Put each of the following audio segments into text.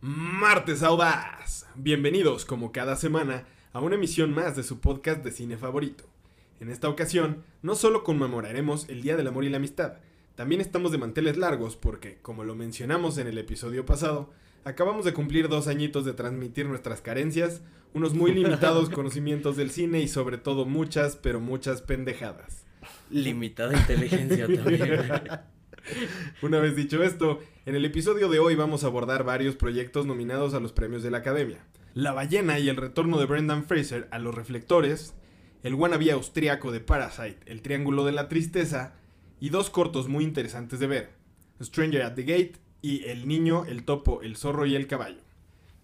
Martes Audaz. Bienvenidos, como cada semana, a una emisión más de su podcast de cine favorito. En esta ocasión, no solo conmemoraremos el Día del Amor y la Amistad, también estamos de manteles largos porque, como lo mencionamos en el episodio pasado, acabamos de cumplir dos añitos de transmitir nuestras carencias, unos muy limitados conocimientos del cine y sobre todo muchas, pero muchas pendejadas. Limitada inteligencia también. Una vez dicho esto, en el episodio de hoy vamos a abordar varios proyectos nominados a los premios de la Academia. La ballena y el retorno de Brendan Fraser a los reflectores, el wannabe austriaco de Parasite, El Triángulo de la Tristeza, y dos cortos muy interesantes de ver, Stranger at the Gate y El Niño, el Topo, el Zorro y el Caballo.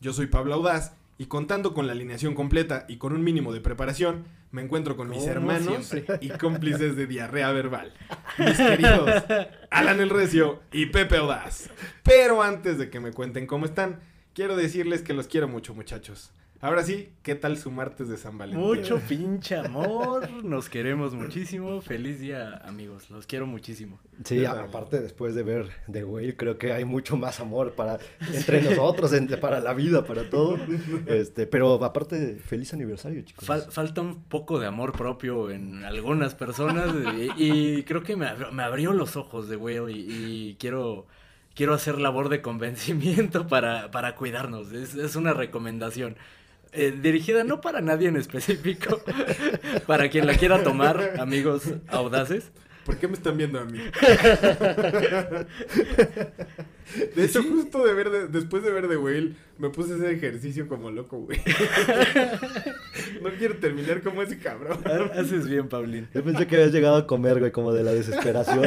Yo soy Pablo Audaz y contando con la alineación completa y con un mínimo de preparación, me encuentro con mis Como hermanos siempre. y cómplices de diarrea verbal, mis queridos Alan el Recio y Pepe Audaz. Pero antes de que me cuenten cómo están, quiero decirles que los quiero mucho, muchachos. Ahora sí, ¿qué tal su martes de San Valentín? Mucho pinche amor. Nos queremos muchísimo. Feliz día, amigos. Los quiero muchísimo. Sí, Yo aparte después de ver The Whale, creo que hay mucho más amor para entre nosotros, entre, para la vida, para todo. Este, pero aparte, feliz aniversario, chicos. Fal- falta un poco de amor propio en algunas personas. Y, y creo que me, ab- me abrió los ojos de Will. Y, y quiero, quiero hacer labor de convencimiento para, para cuidarnos. Es, es una recomendación. Eh, dirigida no para nadie en específico, para quien la quiera tomar, amigos audaces. ¿Por qué me están viendo a mí? De hecho, justo de ver de- después de ver The Whale, me puse a hacer ejercicio como loco, güey. No quiero terminar como ese cabrón. Ha- Haces bien, Paulín. Yo pensé que habías llegado a comer, güey, como de la desesperación.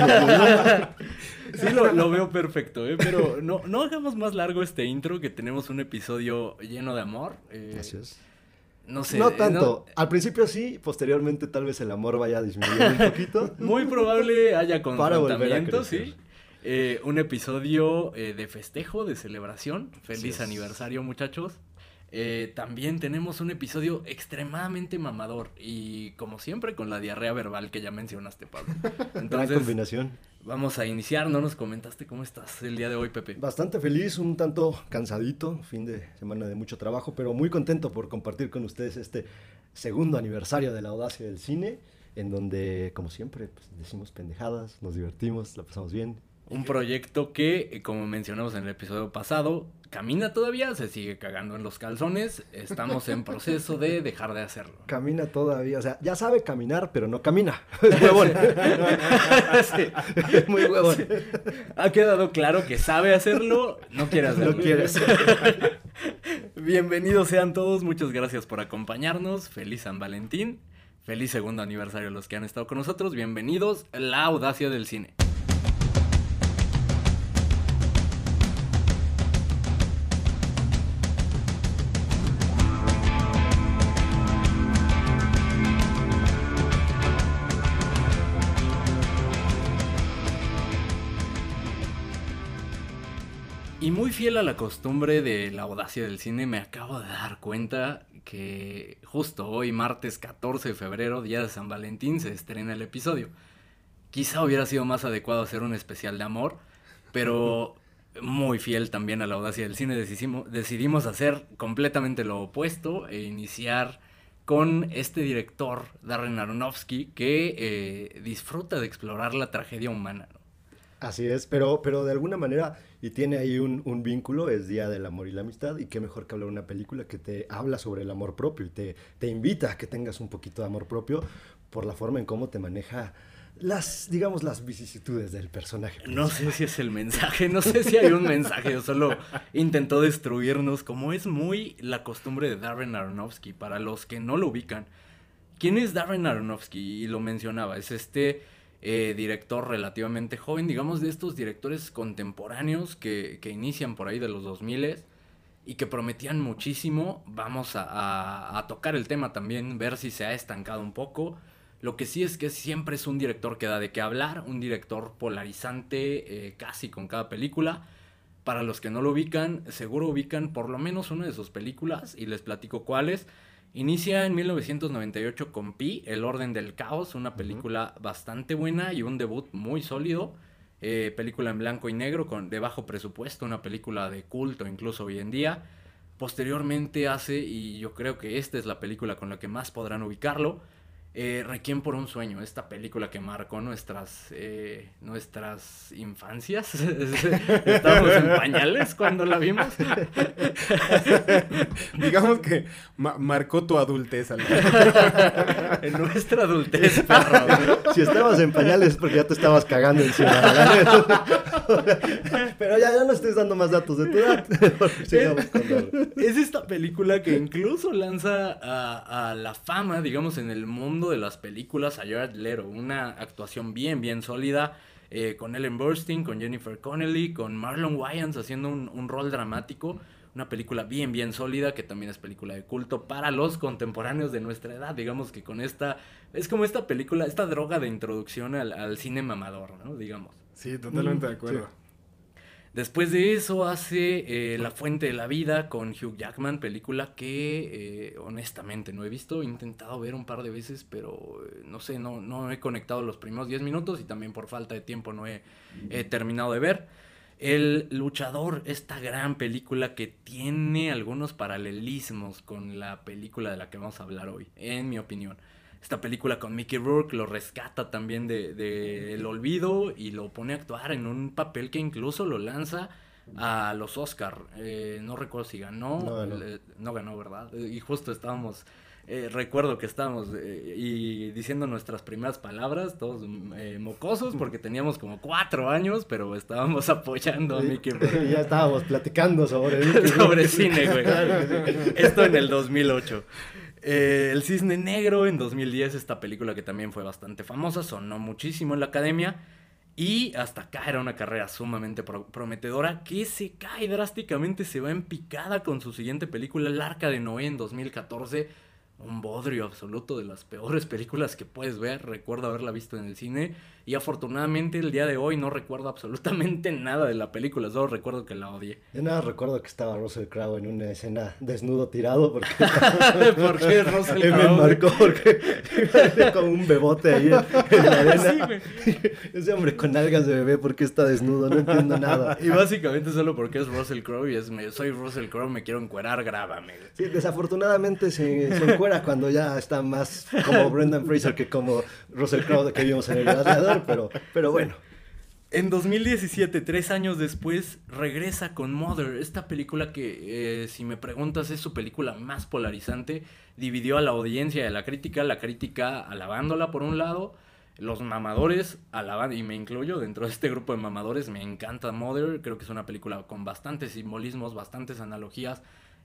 Sí, lo, lo veo perfecto, ¿eh? pero no, no hagamos más largo este intro, que tenemos un episodio lleno de amor. eh, Así es. No sé. No eh, tanto. Al principio sí, posteriormente tal vez el amor vaya a disminuir un poquito. muy probable haya confrontamiento, sí. Eh, un episodio eh, de festejo, de celebración. Feliz aniversario, muchachos. Eh, también tenemos un episodio extremadamente mamador y como siempre con la diarrea verbal que ya mencionaste, Pablo. Gran combinación. Vamos a iniciar. No nos comentaste cómo estás el día de hoy, Pepe. Bastante feliz, un tanto cansadito, fin de semana de mucho trabajo, pero muy contento por compartir con ustedes este segundo aniversario de la audacia del cine, en donde, como siempre, pues, decimos pendejadas, nos divertimos, la pasamos bien. Un proyecto que, eh, como mencionamos en el episodio pasado, camina todavía, se sigue cagando en los calzones. Estamos en proceso de dejar de hacerlo. Camina todavía, o sea, ya sabe caminar, pero no camina. Es huevón. Sí. Es muy huevón. Ha quedado claro que sabe hacerlo, no quiere hacerlo. No quiere hacerlo. Bienvenidos sean todos, muchas gracias por acompañarnos. Feliz San Valentín. Feliz segundo aniversario a los que han estado con nosotros. Bienvenidos la audacia del cine. Muy fiel a la costumbre de la audacia del cine, me acabo de dar cuenta que justo hoy, martes 14 de febrero, día de San Valentín, se estrena el episodio. Quizá hubiera sido más adecuado hacer un especial de amor, pero muy fiel también a la audacia del cine, decidimos, hacer completamente lo opuesto e iniciar con este director, Darren Aronofsky, que eh, disfruta de explorar la tragedia humana. Así es, pero, pero de alguna manera, y tiene ahí un, un vínculo, es Día del Amor y la Amistad, y qué mejor que hablar de una película que te habla sobre el amor propio y te, te invita a que tengas un poquito de amor propio por la forma en cómo te maneja las, digamos, las vicisitudes del personaje. No sé si es el mensaje, no sé si hay un mensaje, o solo intentó destruirnos, como es muy la costumbre de Darren Aronofsky, para los que no lo ubican. ¿Quién es Darren Aronofsky? Y lo mencionaba, es este eh, director relativamente joven, digamos de estos directores contemporáneos que, que inician por ahí de los 2000 y que prometían muchísimo. Vamos a, a- a tocar el tema también, ver si se ha estancado un poco. Lo que sí es que siempre es un director que da de qué hablar, un director polarizante eh, casi con cada película. Para los que no lo ubican, seguro ubican por lo menos una de sus películas y les platico cuáles. Inicia en 1998 con Pi, El Orden del Caos, una película bastante buena y un debut muy sólido. eh, película en blanco y negro con de bajo presupuesto, una película de culto incluso hoy en día. Posteriormente hace, y yo creo que esta es la película con la que más podrán ubicarlo, eh, Requiem por un sueño, esta película que marcó nuestras, eh, nuestras infancias. Estábamos en pañales cuando la vimos. Digamos que marcó tu adultez. en nuestra adultez, perro. Si estabas en pañales es porque ya te estabas cagando encima. Pero ya, ya no estés dando más datos de tu edad. es esta película que incluso lanza a, a la fama, digamos, en el mundo de las películas a Jared Leto. Una actuación bien, bien sólida. Eh, con Ellen Burstyn, con Jennifer Connelly, con Marlon Wayans haciendo un, rol dramático. Una película bien, bien sólida, que también es película de culto para los contemporáneos de nuestra edad. Digamos que con esta, es como esta película, esta droga de introducción al, cine mamador, ¿no? Digamos. Sí, totalmente de acuerdo. Después de eso hace eh, La Fuente de la Vida con Hugh Jackman, película que eh, honestamente no he visto, he intentado ver un par de veces, pero eh, no sé, no, no he conectado los primeros 10 minutos y también por falta de tiempo no he, terminado de ver. El Luchador, esta gran película que tiene algunos paralelismos con la película de la que vamos a hablar hoy, en mi opinión esta película con Mickey Rourke lo rescata también del de, el olvido y lo pone a actuar en un papel que incluso lo lanza a los Oscar. Eh, no recuerdo si ganó. No ganó. ¿verdad? Y justo estábamos... Eh, recuerdo que estábamos eh, y diciendo nuestras primeras palabras, todos mocosos, porque teníamos como cuatro años, pero estábamos apoyando a Mickey Rourke. ya estábamos platicando sobre sobre cine, güey. Esto en el 2008. Eh, el Cisne Negro en 2010, esta película que también fue bastante famosa, sonó muchísimo en la academia. Y hasta acá era una carrera sumamente prometedora que se cae drásticamente, se va en picada con su siguiente película, El Arca de Noé en 2014 un bodrio absoluto de las peores películas que puedes ver. Recuerdo haberla visto en el cine y afortunadamente el día de hoy no recuerdo absolutamente nada de la película, solo recuerdo que la odié. Yo nada recuerdo que estaba Russell Crowe en una escena desnudo tirado porque... ¿Por qué Russell Crowe? Me marcó porque como un bebote ahí en, la arena. Ese hombre con algas de bebé, ¿por qué está desnudo? No entiendo nada. Y básicamente solo porque es Russell Crowe y es, soy Russell Crowe, me quiero encuerar, grábame. Sí, desafortunadamente se, se encuera cuando ya está más como Brendan Fraser que como Russell Crowe que vimos en El Gladiador, pero, pero bueno. En 2017, tres años después, regresa con Mother, esta película que, eh, si me preguntas, es su película más polarizante. Dividió a la audiencia y a la crítica, la crítica alabándola por un lado, los mamadores alaban, y me incluyo dentro de este grupo de mamadores, me encanta Mother, creo que es una película con bastantes simbolismos, bastantes analogías,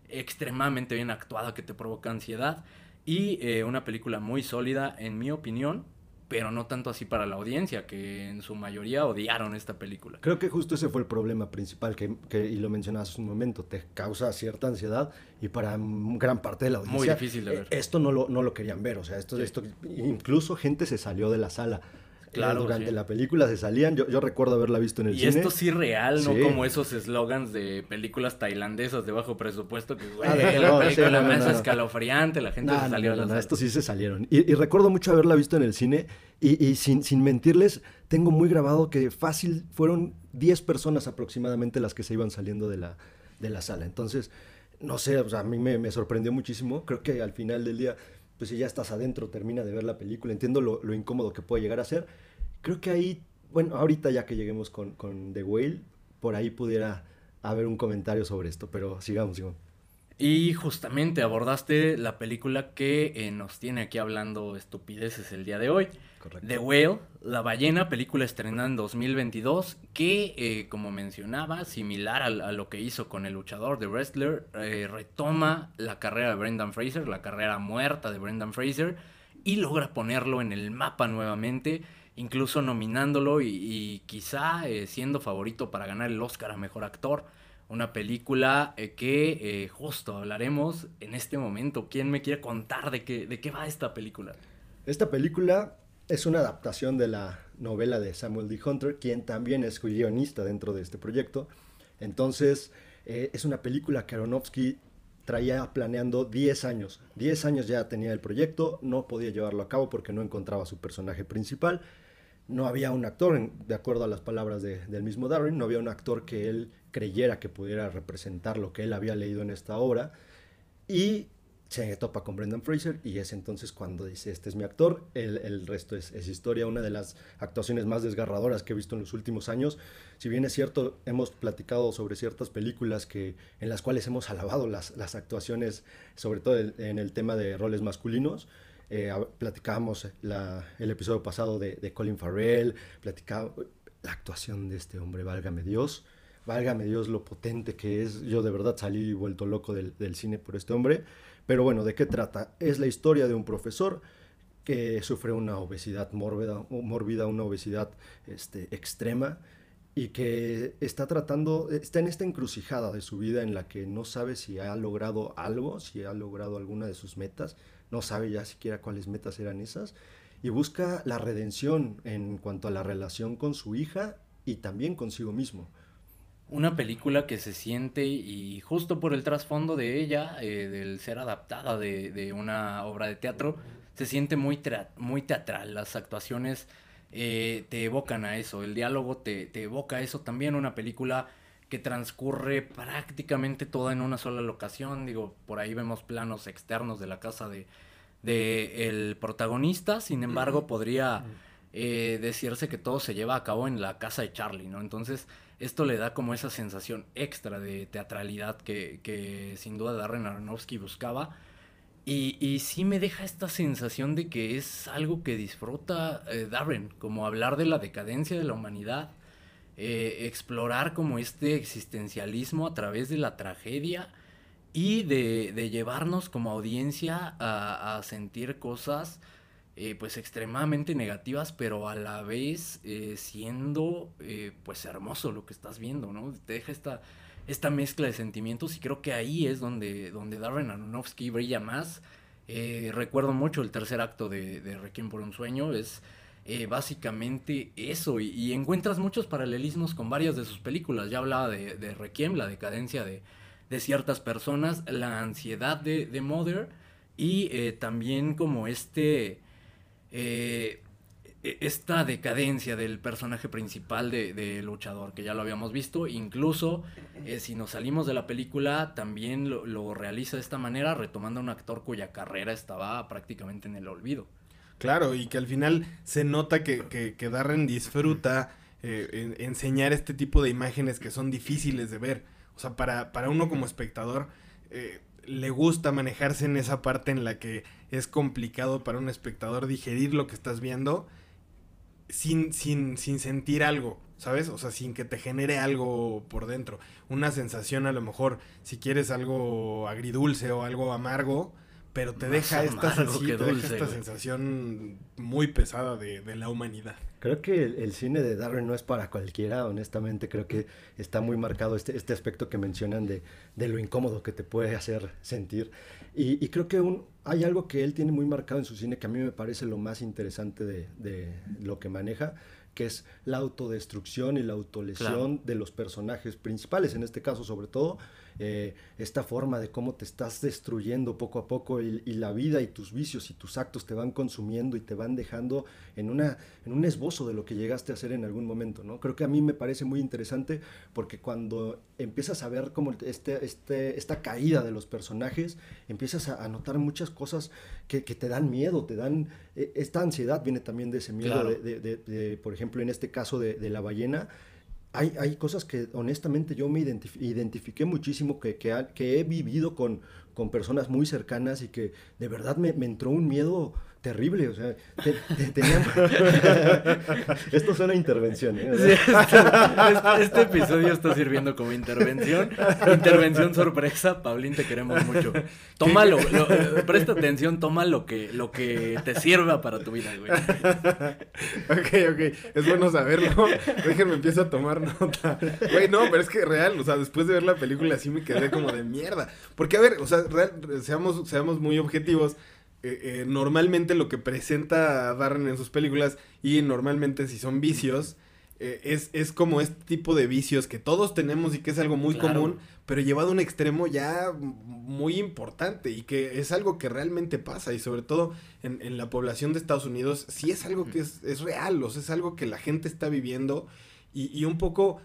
extremadamente bien actuada que te provoca ansiedad. Y eh, una película muy sólida, en mi opinión, pero no tanto así para la audiencia, que en su mayoría odiaron esta película. Creo que justo ese fue el problema principal, que, que y lo mencionabas hace un momento, te causa cierta ansiedad y para gran parte de la audiencia... Muy difícil de ver. Esto no lo, no lo querían ver, o sea, esto, esto, incluso gente se salió de la sala Claro, durante la película se salían. Yo, yo recuerdo haberla visto en el cine. Y esto sí real, no como esos eslogans de películas tailandesas de bajo presupuesto que, güey, ah, la película más escalofriante, la gente se salió de la Esto sí se salieron. Y, recuerdo mucho haberla visto en el cine y, y sin, sin mentirles, tengo muy grabado que fácil fueron 10 personas aproximadamente las que se iban saliendo de la, de la sala. Entonces, no sé, o sea, a mí me, me sorprendió muchísimo. Creo que al final del día pues si ya estás adentro, termina de ver la película, entiendo lo, incómodo que puede llegar a ser. Creo que ahí, bueno, ahorita ya que lleguemos con, The Whale, por ahí pudiera haber un comentario sobre esto, pero sigamos, sigamos. Y justamente abordaste la película que eh, nos tiene aquí hablando estupideces el día de hoy. Correcto. The Whale, La ballena, película estrenada en 2022, que, eh, como mencionaba, similar a, lo que hizo con el luchador de Wrestler, eh, retoma la carrera de Brendan Fraser, la carrera muerta de Brendan Fraser, y logra ponerlo en el mapa nuevamente, incluso nominándolo y, y quizá siendo favorito para ganar el Oscar a Mejor Actor una película eh, que eh, justo hablaremos en este momento. ¿Quién me quiere contar de qué, de qué va esta película? Esta película es una adaptación de la novela de Samuel D. Hunter, quien también es guionista dentro de este proyecto. Entonces, eh, es una película que Aronofsky traía planeando 10 años. 10 años ya tenía el proyecto, no podía llevarlo a cabo porque no encontraba su personaje principal no había un actor, de acuerdo a las palabras del mismo Darren, no había un actor que él creyera que pudiera representar lo que él había leído en esta obra. Y se topa con Brendan Fraser y es entonces cuando dice, este es mi actor, el, resto es, historia, una de las actuaciones más desgarradoras que he visto en los últimos años. Si bien es cierto, hemos platicado sobre ciertas películas que, en las cuales hemos alabado las, las actuaciones, sobre todo en el tema de roles masculinos. Eh, platicábamos el episodio pasado de, Colin Farrell, platicábamos la actuación de este hombre, válgame Dios, válgame Dios lo potente que es. Yo de verdad salí vuelto loco del, cine por este hombre. Pero bueno, ¿de qué trata? Es la historia de un profesor que sufre una obesidad mórbida, mórbida una obesidad este, extrema y que está tratando, está en esta encrucijada de su vida en la que no sabe si ha logrado algo, si ha logrado alguna de sus metas, no sabe ya siquiera cuáles metas eran esas, y busca la redención en cuanto a la relación con su hija y también consigo mismo una película que se siente y justo por el trasfondo de ella, eh, del ser adaptada de, una obra de teatro, se siente muy, muy teatral. Las actuaciones eh, te evocan a eso, el diálogo te, te evoca a eso. También una película que transcurre prácticamente toda en una sola locación. Digo, por ahí vemos planos externos de la casa de, de el protagonista. Sin embargo, podría eh, decirse que todo se lleva a cabo en la casa de Charlie, ¿no? Entonces, esto le da como esa sensación extra de teatralidad que, sin duda Darren Aronofsky buscaba. Y, y, sí me deja esta sensación de que es algo que disfruta eh, Darren, como hablar de la decadencia de la humanidad, eh, explorar como este existencialismo a través de la tragedia y de, llevarnos como audiencia a, a sentir cosas eh, pues extremadamente negativas, pero a la vez eh, siendo eh, pues hermoso lo que estás viendo, ¿no? Te deja esta, esta mezcla de sentimientos y creo que ahí es donde, donde Darren Aronofsky brilla más. recuerdo mucho el tercer acto de, Requiem por un sueño, es básicamente eso y, encuentras muchos paralelismos con varias de sus películas. Ya hablaba de, Requiem, la decadencia de, de, ciertas personas, la ansiedad de Mother y también como este eh, e, esta decadencia del personaje principal de, luchador, que ya lo habíamos visto, incluso eh, si nos salimos de la película, también lo, realiza de esta manera, retomando a un actor cuya carrera estaba prácticamente en el olvido. Claro, y que al final se nota que, que, Darren disfruta eh, enseñar este tipo de imágenes que son difíciles de ver. O sea, para, para uno como espectador, le gusta manejarse en esa parte en la que es complicado para un espectador digerir lo que estás viendo sin, sin, sin sentir algo, ¿sabes? O sea, sin que te genere algo por dentro. Una sensación a lo mejor, si quieres algo agridulce o algo amargo, pero te deja, esta, esta sensación muy pesada de, la humanidad. Creo que el, cine de Darren no es para cualquiera, honestamente. Creo que está muy marcado este, este aspecto que mencionan de, lo incómodo que te puede hacer sentir. Y, creo que un, hay algo que él tiene muy marcado en su cine que a mí me parece lo más interesante de, de lo que maneja, que es la autodestrucción y la autolesión de los personajes principales, en este caso sobre todo, eh, esta forma de cómo te estás destruyendo poco a poco y, la vida y tus vicios y tus actos te van consumiendo y te van dejando en, una, en un esbozo de lo que llegaste a hacer en algún momento, ¿no? Creo que a mí me parece muy interesante porque cuando empiezas a ver como este, este, esta caída de los personajes, empiezas a, notar muchas cosas que, te dan miedo, te dan... Eh, esta ansiedad viene también de ese miedo, de, por ejemplo, en este caso de la ballena, hay, hay, cosas que honestamente yo me identifiqué muchísimo, que, que, que he vivido con, con, personas muy cercanas y que de verdad me entró un miedo terrible, o sea, te, Esto suena a intervención, ¿eh? este, este, episodio está sirviendo como intervención, intervención sorpresa, Paulín, te queremos mucho. Tómalo, presta atención, toma lo que, lo que te sirva para tu vida, güey. Ok, ok, es bueno saberlo, déjenme empiezo a tomar nota. Güey, no, pero es que real, o sea, después de ver la película sí me quedé como de mierda, porque a ver, o sea, real, seamos, seamos muy objetivos, eh, eh, normalmente lo que presenta Darren en sus películas y normalmente si son vicios, eh, es, es como este tipo de vicios que todos tenemos y que es algo muy Claro. común, pero llevado a un extremo ya muy importante y que es algo que realmente pasa y sobre todo en, en la población de Estados Unidos sí es algo que es, es real, o sea, es algo que la gente está viviendo y, y un poco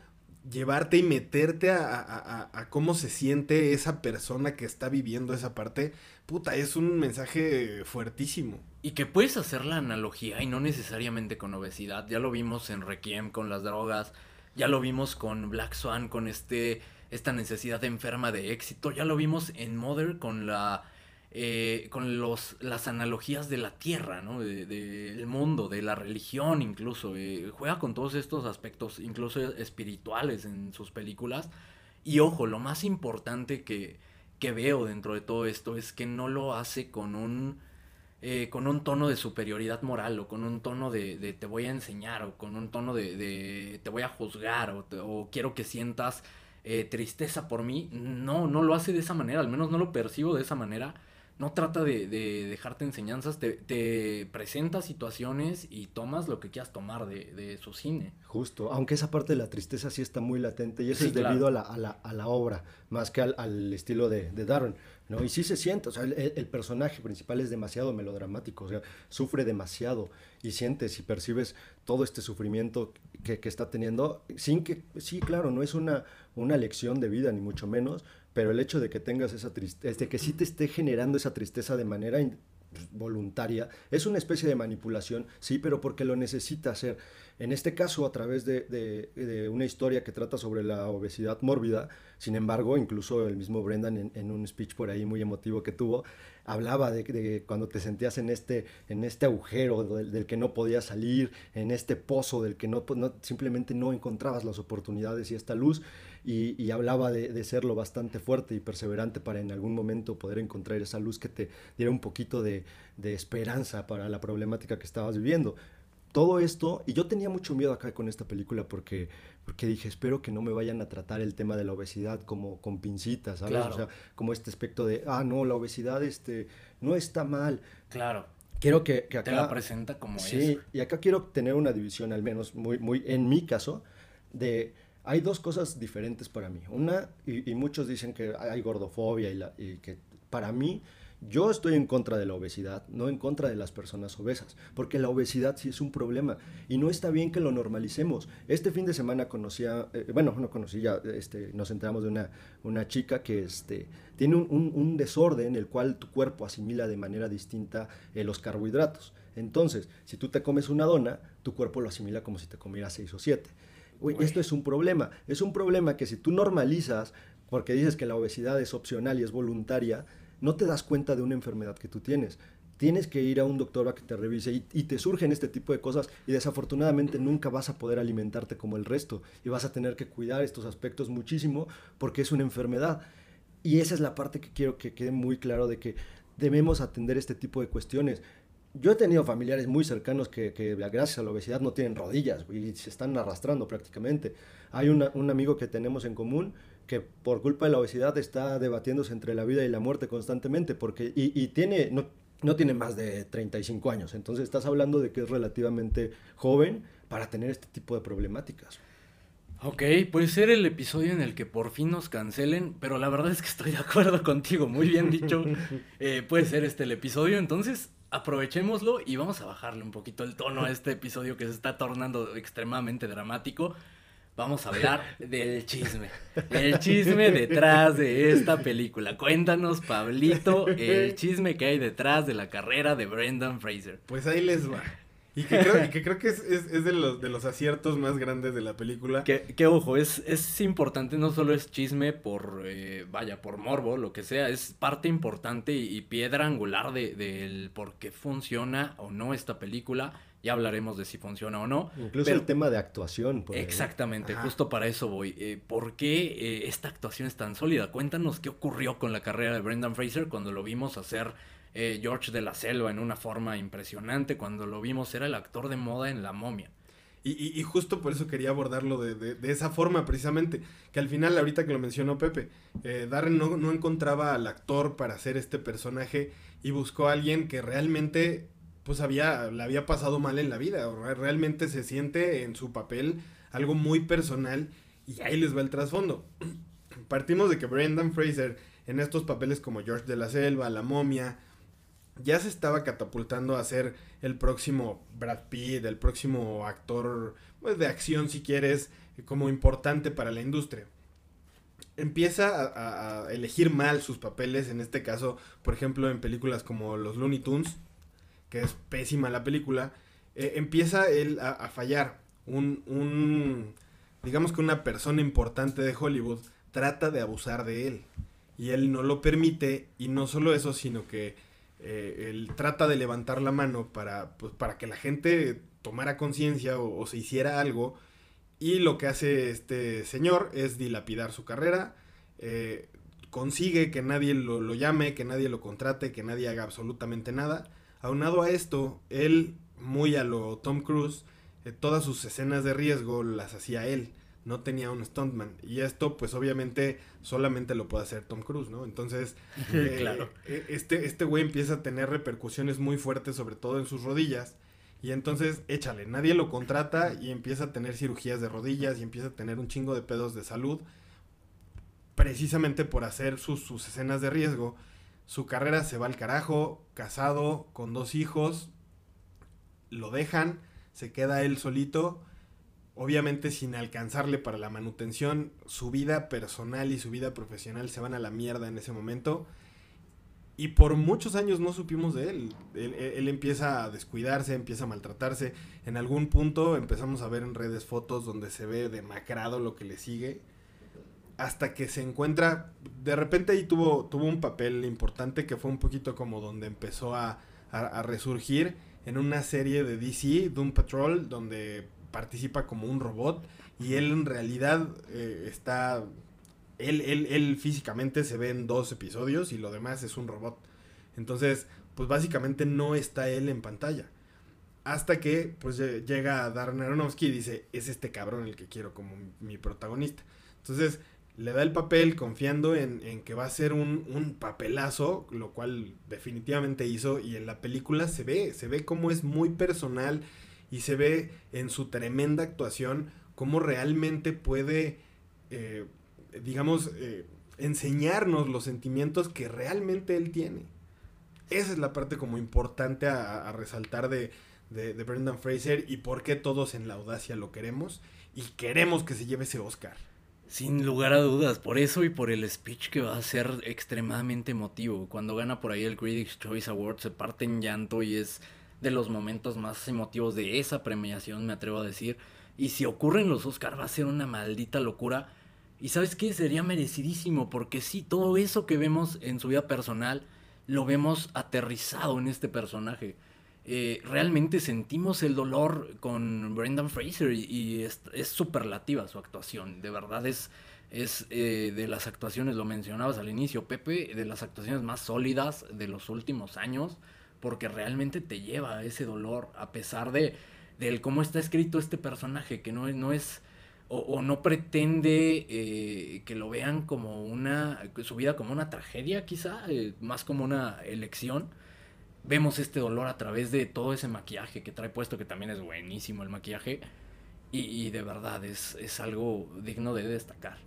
llevarte y meterte a, cómo se siente esa persona que está viviendo esa parte, puta, es un mensaje fuertísimo. Y que puedes hacer la analogía y no necesariamente con obesidad. Ya lo vimos en Requiem con las drogas, ya lo vimos con Black Swan con este esta necesidad enferma de éxito, ya lo vimos en Mother con la eh, con los las analogías de la tierra, ¿no? De- Del mundo, de la religión incluso. eh, juega con todos estos aspectos, incluso espirituales en sus películas. Y ojo, lo más importante que, que veo dentro de todo esto es que no lo hace con un eh, con un tono de superioridad moral o con un tono de, de te voy a enseñar o con un tono de, de te voy a juzgar o, te- o quiero que sientas eh, tristeza por mí. No, no lo hace de esa manera, al menos no lo percibo de esa manera. No trata de, de dejarte enseñanzas, te, te presenta situaciones y tomas lo que quieras tomar de, de su cine. Justo, aunque esa parte de la tristeza sí está muy latente y eso Sí, es debido a, la, a, la, a la obra, más que al, al estilo de, de Darren, ¿no? Y sí se siente, o sea, el, el personaje principal es demasiado melodramático, o sea, sufre demasiado y sientes y percibes todo este sufrimiento que, que está teniendo, sin que, sí, claro, no es una, una lección de vida, ni mucho menos, pero el hecho de que tengas esa tristeza, de que sí te esté generando esa tristeza de manera voluntaria, es una especie de manipulación, sí, pero porque lo necesita hacer. En este caso, a través de, una historia que trata sobre la obesidad mórbida, sin embargo, incluso el mismo Brendan en, un speech por ahí muy emotivo que tuvo, hablaba de, de cuando te sentías en este, en este agujero del, que no podías salir, en este pozo del que no- simplemente no encontrabas las oportunidades y esta luz, y, y hablaba de, de serlo bastante fuerte y perseverante para en algún momento poder encontrar esa luz que te diera un poquito de, de esperanza para la problemática que estabas viviendo todo esto, y yo tenía mucho miedo acá con esta película porque, porque dije, espero que no me vayan a tratar el tema de la obesidad como con pincitas, ¿sabes? Claro. O sea, como este aspecto de, ah, no, la obesidad este, no está mal. Claro, Quiero que, que te acá... la presenta como Sí, es. y acá quiero tener una división, al menos muy, muy en mi caso, de hay dos cosas diferentes para mí. Una, y, y muchos dicen que hay gordofobia y, la- y que para mí, yo estoy en contra de la obesidad, no en contra de las personas obesas, porque la obesidad sí es un problema y no está bien que lo normalicemos. Este fin de semana conocía, eh, bueno, no conocí ya, este, nos enteramos de una, una chica que este, tiene un, un- un desorden en el cual tu cuerpo asimila de manera distinta eh, los carbohidratos. Entonces, si tú te comes una dona, tu cuerpo lo asimila como si te comieras seis o siete. Güey. esto es un problema. Es un problema que si tú normalizas, porque dices que la obesidad es opcional y es voluntaria, no te das cuenta de una enfermedad que tú tienes. Tienes que ir a un doctor a que te revise y, y te surgen este tipo de cosas y desafortunadamente nunca vas a poder alimentarte como el resto y vas a tener que cuidar estos aspectos muchísimo porque es una enfermedad. Y esa es la parte que quiero que quede muy claro de que debemos atender este tipo de cuestiones. Yo he tenido familiares muy cercanos que, que gracias a la obesidad no tienen rodillas y se están arrastrando prácticamente. Hay una- un amigo que tenemos en común que por culpa de la obesidad está debatiéndose entre la vida y la muerte constantemente porque y, y tiene no, no tiene más de 35 años. Entonces estás hablando de que es relativamente joven para tener este tipo de problemáticas. Ok, puede ser el episodio en el que por fin nos cancelen, pero la verdad es que estoy de acuerdo contigo, muy bien dicho. Eh, puede ser este el episodio, entonces aprovechémoslo y vamos a bajarle un poquito el tono a este episodio que se está tornando extremadamente dramático. Vamos a hablar del chisme, el chisme detrás de esta película. Cuéntanos, Pablito, el chisme que hay detrás de la carrera de Brendan Fraser. Pues ahí les va. Y que creo, y que, creo que es, es- es de, los, de los aciertos más grandes de la película. Que, que ojo, es, es importante, no solo es chisme por, eh, vaya, por morbo, lo que sea, es parte importante y, y piedra angular de- del por qué funciona o no esta película. Ya hablaremos de si funciona o no. Incluso pero- el tema de actuación. Exactamente, Ajá. justo para eso voy. Eh, ¿Por qué eh, esta actuación es tan sólida? Cuéntanos qué ocurrió con la carrera de Brendan Fraser cuando lo vimos hacer eh, George de la Selva en una forma impresionante, cuando lo vimos era el actor de moda en La Momia. Y, y- justo por eso quería abordarlo de, de- esa forma, precisamente. Que al final, ahorita que lo mencionó Pepe, eh, Darren no, no encontraba al actor para hacer este personaje y buscó a alguien que realmente, pues había, le había pasado mal en la vida. realmente se siente en su papel algo muy personal y ahí les va el trasfondo. Partimos de que Brendan Fraser en estos papeles como George de la Selva, La Momia, ya se estaba catapultando a ser el próximo Brad Pitt, el próximo actor pues, de acción si quieres, como importante para la industria. Empieza a, elegir mal sus papeles, en este caso, por ejemplo, en películas como Los Looney Tunes, que es pésima la película, eh, empieza él a, fallar. Un, un, digamos que una persona importante de Hollywood trata de abusar de él. Y él no lo permite, y no solo eso, sino que eh, él trata de levantar la mano para, pues, para que la gente tomara conciencia o, se hiciera algo. Y lo que hace este señor es dilapidar su carrera. Eh, consigue que nadie lo, llame, que nadie lo contrate, que nadie haga absolutamente nada. Aunado a esto, él, muy a lo Tom Cruise, eh, todas sus escenas de riesgo las hacía él no tenía un stuntman. Y esto, pues obviamente, solamente lo puede hacer Tom Cruise, ¿no? Entonces, eh, claro. Eh, este, este güey empieza a tener repercusiones muy fuertes, sobre todo en sus rodillas. Y entonces, échale, nadie lo contrata y empieza a tener cirugías de rodillas y empieza a tener un chingo de pedos de salud. Precisamente por hacer sus, sus escenas de riesgo. Su carrera se va al carajo, casado, con dos hijos. Lo dejan, se queda él solito obviamente sin alcanzarle para la manutención, su vida personal y su vida profesional se van a la mierda en ese momento. Y por muchos años no supimos de él. él. empieza a descuidarse, empieza a maltratarse. En algún punto empezamos a ver en redes fotos donde se ve demacrado lo que le sigue. Hasta que se encuentra, de repente ahí tuvo, tuvo un papel importante que fue un poquito como donde empezó a, a resurgir en una serie de DC, Doom Patrol, donde participa como un robot y él en realidad eh, está... Él, él, él físicamente se ve en dos episodios y lo demás es un robot. Entonces, pues básicamente no está él en pantalla. Hasta que pues llega Darren Aronofsky y dice, es este cabrón el que quiero como mi protagonista. Entonces le da el papel confiando en, en que va a ser un, un, papelazo, lo cual definitivamente hizo y en la película se ve, se ve como es muy personal y se ve en su tremenda actuación cómo realmente puede, eh, digamos, eh, enseñarnos los sentimientos que realmente él tiene. Esa es la parte como importante a, resaltar de, de, Brendan Fraser y por qué todos en la audacia lo queremos y queremos que se lleve ese Oscar. Sin lugar a dudas, por eso y por el speech que va a ser extremadamente emotivo. Cuando gana por ahí el Critics Choice Award se parte en llanto y es de los momentos más emotivos de esa premiación, me atrevo a decir. Y si ocurren los Oscar va a ser una maldita locura. Y sabes qué, sería merecidísimo, porque sí, todo eso que vemos en su vida personal, lo vemos aterrizado en este personaje. Eh, realmente sentimos el dolor con Brendan Fraser y, es, superlativa su actuación. De verdad es, es eh, de las actuaciones, lo mencionabas al inicio, Pepe, de las actuaciones más sólidas de los últimos años porque realmente te lleva a ese dolor, a pesar de del cómo está escrito este personaje, que no, no es, o, no pretende eh, que lo vean como una, su vida como una tragedia quizá, eh, más como una elección. Vemos este dolor a través de todo ese maquillaje que trae puesto, que también es buenísimo el maquillaje, y, de verdad es, es, algo digno de destacar.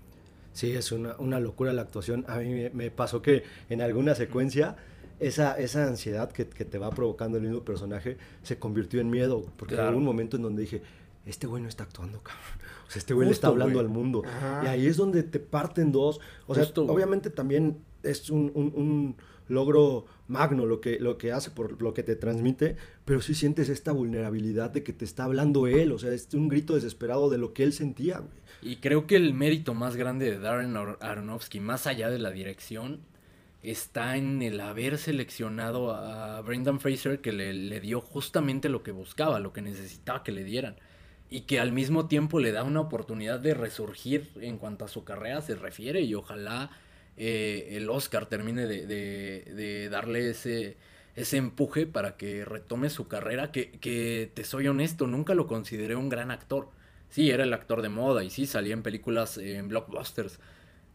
Sí, es una, una locura la actuación. A mí me, me pasó que en alguna secuencia esa, esa ansiedad que, que, te va provocando el mismo personaje se convirtió en miedo. Porque hubo un momento en donde dije, este güey no está actuando, cabrón. O sea, este güey le está hablando al mundo. Y ahí es donde te parten dos. O sea, obviamente también es un, un, un, logro magno lo que, lo que hace por lo que te transmite, pero sí sientes esta vulnerabilidad de que te está hablando él. O sea, es un grito desesperado de lo que él sentía, güey. Y creo que el mérito más grande de Darren Aronofsky, más allá de la dirección, está en el haber seleccionado a Brendan Fraser que le, dio justamente lo que buscaba, lo que necesitaba que le dieran. Y que al mismo tiempo le da una oportunidad de resurgir en cuanto a su carrera se refiere. Y ojalá eh, el Oscar termine de, darle ese, ese empuje para que retome su carrera. Que, que te soy honesto, nunca lo consideré un gran actor. Sí, era el actor de moda y sí salía en películas, en blockbusters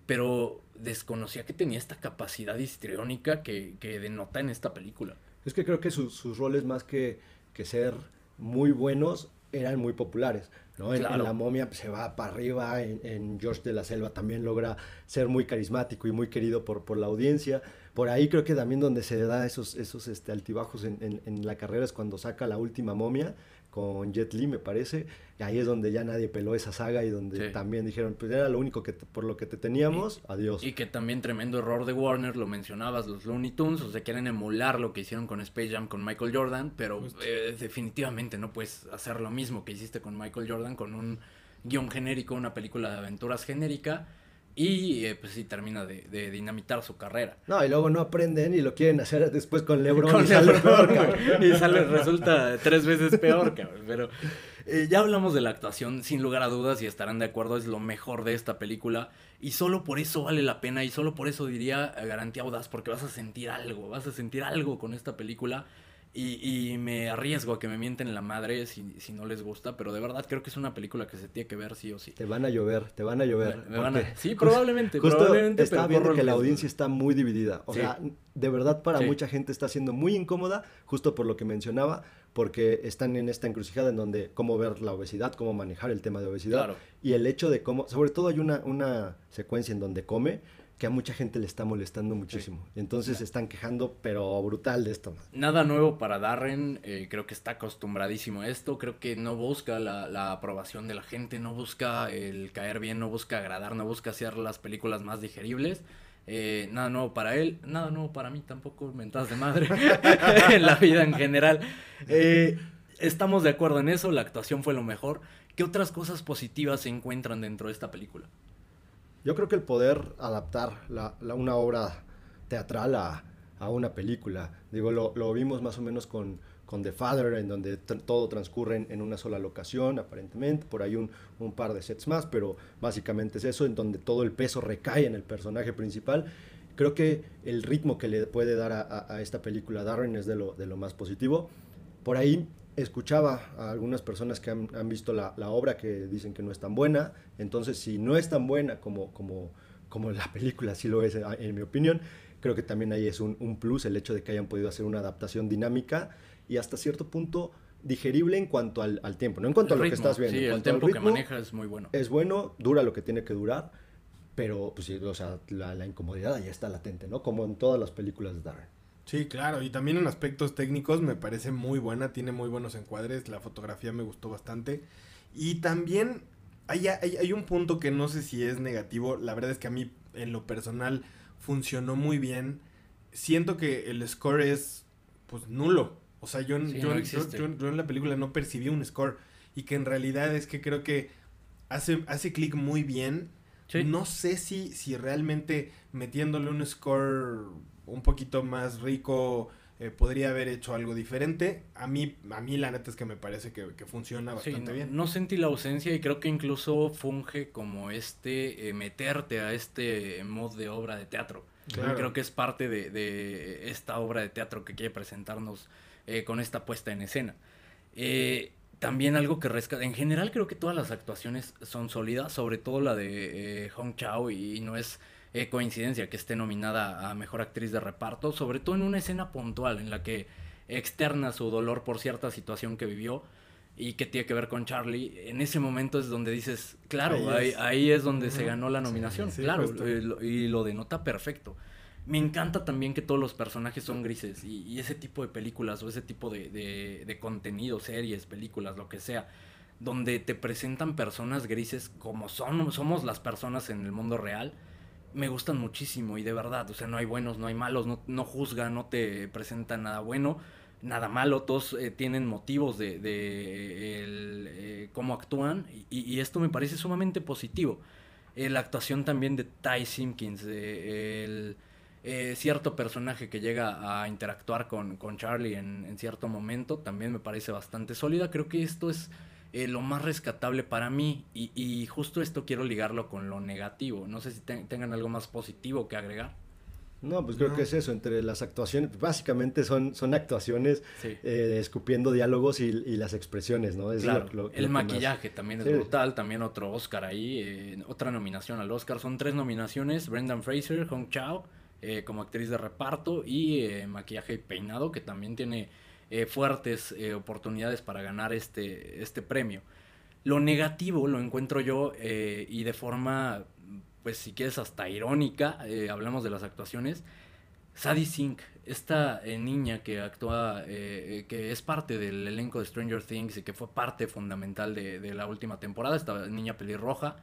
pero desconocía que tenía esta capacidad histriónica que, que denota en esta película. Es que creo que sus roles más que, que ser muy buenos eran muy populares. ¿no? En. La momia pues, se va para arriba, en, en George de la Selva también logra ser muy carismático y muy querido por, por la audiencia. Por ahí creo que también donde se da esos, esos este, altibajos en- en la carrera es cuando saca la última momia con Jet Li, me parece. Y ahí es donde ya nadie peló esa saga y donde Sí. también dijeron, pues era lo único que te- por lo que te teníamos, adiós. Y que también tremendo error de Warner, lo mencionabas, los Looney Tunes, o sea, quieren emular lo que hicieron con Space Jam con Michael Jordan, pero eh, definitivamente no puedes hacer lo mismo que hiciste con Michael Jordan con un guion genérico, una película de aventuras genérica, y eh, pues sí termina de, de dinamitar su carrera. No, y luego no aprenden y lo quieren hacer después con LeBron Con y sale LeBron, peor, güey, cabrón. y sale, resulta tres veces peor, cabrón. Pero eh, ya hablamos de la actuación, sin lugar a dudas, y estarán de acuerdo, es lo mejor de esta película. Y solo por eso vale la pena, y solo por eso diría eh, garantía audaz, porque vas a sentir algo, vas a sentir algo con esta película. Y, y me arriesgo a que me mienten la madre si, si no les gusta, pero de verdad creo que es una película que se tiene que ver sí o sí. Te van a llover, te van a llover. Me- me van a- porque sí, probablemente, Justo probablemente, estaba viendo que la audiencia está muy dividida. O Sí. sea, de verdad para Sí. mucha gente está siendo muy incómoda, justo por lo que mencionaba, porque están en esta encrucijada en donde cómo ver la obesidad, cómo manejar el tema de obesidad. Claro. Y el hecho de cómo, sobre todo hay una, una secuencia en donde come que a mucha gente le está molestando muchísimo. Entonces se están quejando, pero brutal de esto. Nada nuevo para Darren, eh, creo que está acostumbradísimo a esto, creo que no busca la, la aprobación de la gente, no busca el caer bien, no busca agradar, no busca hacer las películas más digeribles. Eh, nada nuevo para él, nada nuevo para mí tampoco, mentadas de madre, en la vida en general. Eh, estamos de acuerdo en eso, la actuación fue lo mejor. ¿Qué otras cosas positivas se encuentran dentro de esta película? Yo creo que el poder adaptar la- la- una obra teatral a, a una película, digo, lo, lo vimos más o menos con, con The Father, en donde todo transcurre en, en una sola locación, aparentemente, por ahí un, un par de sets más, pero básicamente es eso, en donde todo el peso recae en el personaje principal. Creo que el ritmo que le puede dar a, a- a esta película Darren es de lo, de lo más positivo. Por ahí escuchaba a algunas personas que han, han visto la, la obra que dicen que no es tan buena. Entonces, si no es tan buena como, como, como la película sí lo es, a- en mi opinión, creo que también ahí es un, un plus el hecho de que hayan podido hacer una adaptación dinámica y hasta cierto punto digerible en cuanto al, al tiempo, no en cuanto El a lo que ritmo, estás viendo. Sí, en el tiempo que maneja es muy bueno. Es bueno, dura lo que tiene que durar, pero pues o sea, la, la incomodidad ya está latente, ¿no? Como en todas las películas de Darren. Sí, claro, y también en aspectos técnicos me parece muy buena, tiene muy buenos encuadres, la fotografía me gustó bastante. Y también hay, hay, hay un punto que no sé si es negativo, la verdad es que a mí en lo personal funcionó muy bien. Siento que el score es pues nulo. O sea, yo, Sí, yo, no yo- yo- yo en la película no percibí un score. Y que en realidad es que creo que hace, hace clic muy bien. Sí. No sé si, si realmente metiéndole un score un poquito más rico eh, podría haber hecho algo diferente. A mí, a mí la neta es que me parece que, que funciona Sí, bastante no, bien. no sentí la ausencia y creo que incluso funge como este, eh, meterte a este mod de obra de teatro. Claro. Creo que es parte de, de esta obra de teatro que quiere presentarnos eh, con esta puesta en escena. También algo que rescata, en general creo que todas las actuaciones son sólidas, sobre todo la de Hong Chao y, no es eh, coincidencia que esté nominada a Mejor Actriz de Reparto, sobre todo en una escena puntual en la que externa su dolor por cierta situación que vivió y que tiene que ver con Charlie, en ese momento es donde dices, claro, Ahí es. ahí es donde se ganó la nominación, sí, claro, lo- y lo denota perfecto. Me encanta también que todos los personajes son grises y, y ese tipo de películas o ese tipo de, de, de contenido, series, películas, lo que sea, donde te presentan personas grises como son, somos las personas en el mundo real, me gustan muchísimo y de verdad, o sea, no hay buenos, no hay malos, no, no juzga, no te presenta nada bueno, nada malo, todos eh, tienen motivos de, de eh, cómo actúan y, y esto me parece sumamente positivo. Eh, la actuación también de Ty Simpkins, el cierto personaje que llega a interactuar con, con Charlie en, en cierto momento, también me parece bastante sólida. Creo que esto es eh, lo más rescatable para mí y, y justo esto quiero ligarlo con lo negativo. No sé si te- tengan algo más positivo que agregar. No, pues creo No. que es eso, entre las actuaciones, básicamente son, son actuaciones Sí. eh, escupiendo diálogos y, y las expresiones, ¿no? Es Claro, lo- lo- lo el más- maquillaje también es Sí. brutal, también otro Oscar ahí, eh, otra nominación al Oscar, son tres nominaciones, Brendan Fraser, Hong Chao, eh, como actriz de reparto y eh, maquillaje y peinado, que también tiene eh, fuertes eh, oportunidades para ganar este, este premio. Lo negativo lo encuentro yo eh, y de forma, pues si quieres hasta irónica, hablamos de las actuaciones. Sadie Sink, esta niña que actúa, que es parte del elenco de Stranger Things y que fue parte fundamental de, de la última temporada, esta niña pelirroja,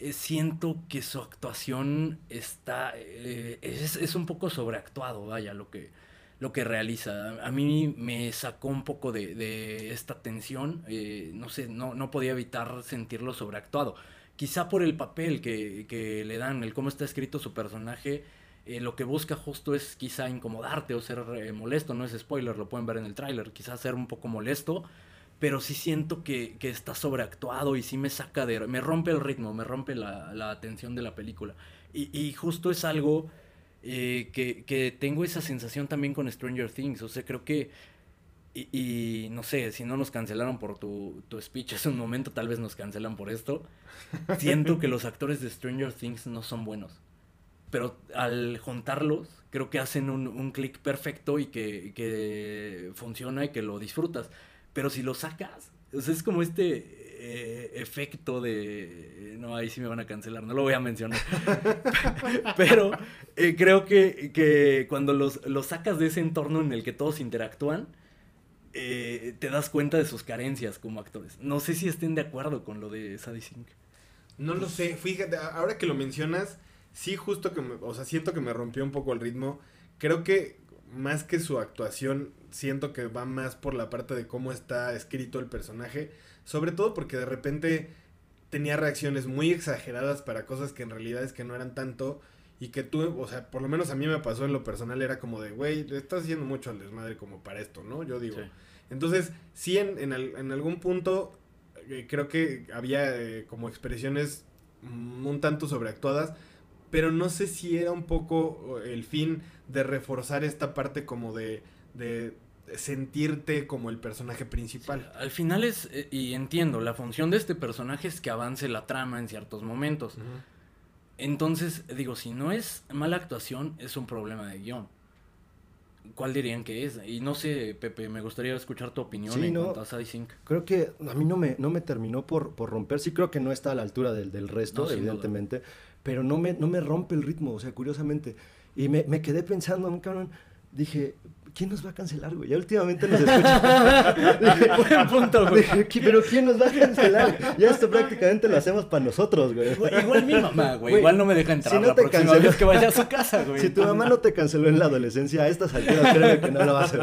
eh, siento que su actuación está eh, es, un poco sobreactuado, vaya, lo que, lo que realiza. A mí me sacó un poco de, esta tensión, eh, no sé, no, no podía evitar sentirlo sobreactuado. Quizá por el papel que, le dan, el cómo está escrito su personaje, lo que busca justo es quizá incomodarte o ser molesto, no es spoiler, lo pueden ver en el tráiler, quizá ser un poco molesto pero sí siento que, está sobreactuado y sí me saca de... me rompe el ritmo, me rompe la, atención de la película. Y, justo es algo eh, que, tengo esa sensación también con Stranger Things, o sea, creo que... Y, no sé, si no nos cancelaron por tu, tu speech hace un momento, tal vez nos cancelan por esto. Siento que los actores de Stranger Things no son buenos. Pero al juntarlos, creo que hacen un, un clic perfecto y que, que funciona y que lo disfrutas. Pero si lo sacas, es como este eh, efecto de... No, ahí sí me van a cancelar, no lo voy a mencionar. Pero eh, creo que, cuando los, sacas de ese entorno en el que todos interactúan, eh, te das cuenta de sus carencias como actores. No sé si estén de acuerdo con lo de Sadie Sink. No lo sé, fíjate, ahora que lo mencionas, sí justo que me, o sea, siento que me rompió un poco el ritmo. Creo que más que su actuación, siento que va más por la parte de cómo está escrito el personaje. Sobre todo porque de repente tenía reacciones muy exageradas para cosas que en realidad es que no eran tanto. Y que tú, o sea, por lo menos a mí me pasó en lo personal, era como de, güey, le estás haciendo mucho al desmadre como para esto, ¿no? Yo digo. Entonces, sí, en, en, algún punto eh, creo que había eh, como expresiones un tanto sobreactuadas pero no sé si era un poco el fin de reforzar esta parte como de, de sentirte como el personaje principal. al final es, eh, y entiendo, la función de este personaje es que avance la trama en ciertos momentos. Entonces, digo, si no es mala actuación, es un problema de guion. ¿Cuál dirían que es? Y no sé, Pepe, me gustaría escuchar tu opinión en cuanto a Sink. Creo que a mí no me, no me terminó por, por romper. Sí creo que no está a la altura del, del resto, evidentemente pero no me, no me rompe el ritmo, o sea, curiosamente. Y me, me quedé pensando, cabrón, dije, ¿quién nos va a cancelar, güey? Ya últimamente nos escuchan. Buen punto, güey. Pero ¿quién nos va a cancelar? Ya esto prácticamente lo hacemos para nosotros, güey. igual mi mamá, güey. Igual no me deja entrar si no la te canceló, que vaya a su casa, güey. Si tu mamá no te canceló en la adolescencia, a estas alturas creo que no lo va a hacer.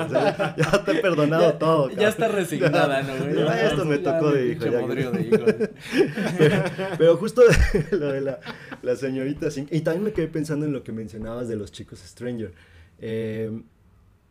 ya te he perdonado todo, Ya está resignada, ¿no, güey? Ya, esto me tocó de hijo. de pero, justo lo de la, la señorita... Y también me quedé pensando en lo que mencionabas de los chicos Stranger. Eh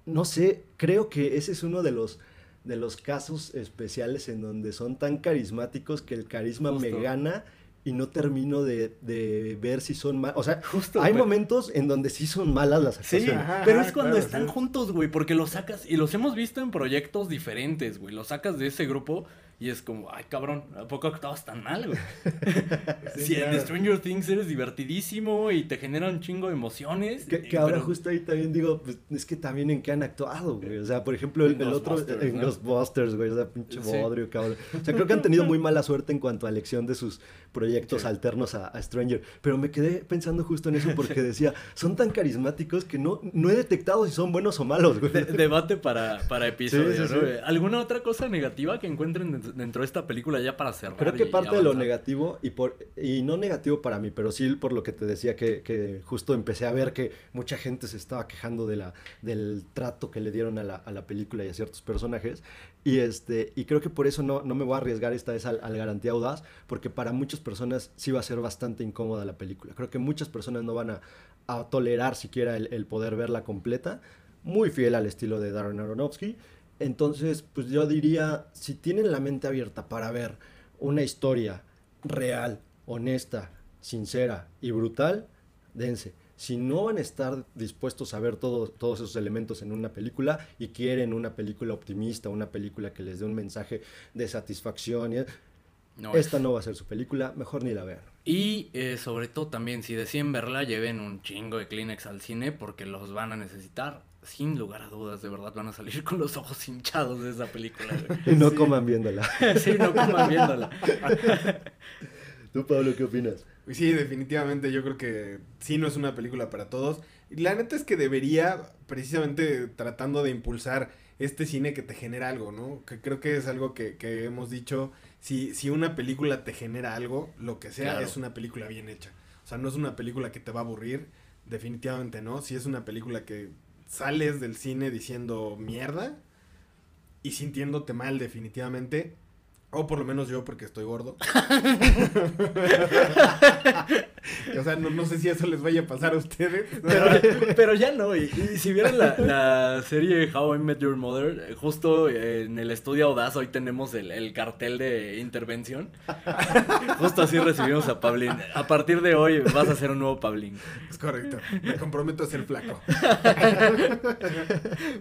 no sé, creo que ese es uno de los, de los casos especiales en donde son tan carismáticos que el carisma me gana y no termino de, ver si son malas. O sea, Justo, hay momentos en donde sí son malas las actuaciones. Sí, pero es cuando están juntos, güey, porque los sacas y los hemos visto en proyectos diferentes, güey. Los sacas de ese grupo y es como, ay, cabrón, ¿a poco actuabas tan mal, güey? si en Stranger Things eres divertidísimo y te genera un chingo de emociones. Que, ahora justo ahí también digo, pues es que también en qué han actuado, güey. O sea, por ejemplo, el, otro, en los Busters, güey, o sea, pinche bodrio, cabrón. O sea, creo que han tenido muy mala suerte en cuanto a elección de sus proyectos alternos a, Stranger. Pero me quedé pensando justo en eso porque decía, son tan carismáticos que no, no he detectado si son buenos o malos, güey. debate para, para episodios, ¿no? ¿Alguna otra cosa negativa que encuentren dentro de esta película ya para cerrar. Creo que parte de lo negativo, y, por, y no negativo para mí, pero sí por lo que te decía que, que, justo empecé a ver que mucha gente se estaba quejando de la, del trato que le dieron a la, a la película y a ciertos personajes. Y, este, y creo que por eso no, no me voy a arriesgar esta vez al, al, garantía audaz, porque para muchas personas sí va a ser bastante incómoda la película. Creo que muchas personas no van a, a tolerar siquiera el, el poder verla completa. Muy fiel al estilo de Darren Aronofsky entonces, pues yo diría, si tienen la mente abierta para ver una historia real, honesta, sincera y brutal, dense. Si no van a estar dispuestos a ver todos esos elementos en una película y quieren una película optimista, una película que les dé un mensaje de satisfacción, esta no va a ser su película, mejor ni la vean. Y eh, sobre todo también, si deciden verla, lleven un chingo de Kleenex al cine porque los van a necesitar. Sin lugar a dudas, de verdad van a salir con los ojos hinchados de esa película. Y no coman viéndola. sí, no coman viéndola. ¿Tú, Pablo, qué opinas? Sí, definitivamente yo creo que sí no es una película para todos. Y la neta es que debería, precisamente tratando de impulsar este cine que te genera algo, ¿no? Que creo que es algo que, que hemos dicho, si, si una película te genera algo, lo que sea, Claro. es una película bien hecha. O sea, no es una película que te va a aburrir, definitivamente no. Si es una película que sales del cine diciendo mierda y sintiéndote mal definitivamente. O por lo menos yo porque estoy gordo. o sea, no, no sé si eso les vaya a pasar a ustedes. Pero, pero ya no, y, y si vieron la, la serie How I Met Your Mother, justo en el estudio Audaz hoy tenemos el, el cartel de intervención. Justo así recibimos a Pablín. A partir de hoy vas a ser un nuevo Pablín. Es correcto. Me comprometo a ser flaco.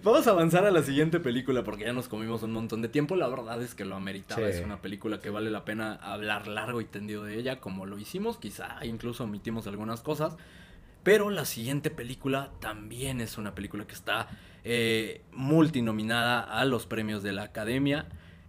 Vamos a avanzar a la siguiente película porque ya nos comimos un montón de tiempo. La verdad es que lo ameritaba. Sí. Es una película que vale la pena hablar largo y tendido de ella, como lo hicimos. Quizá incluso omitimos algunas cosas. Pero la siguiente película también es una película que está eh, multinominada a los premios de la Academia.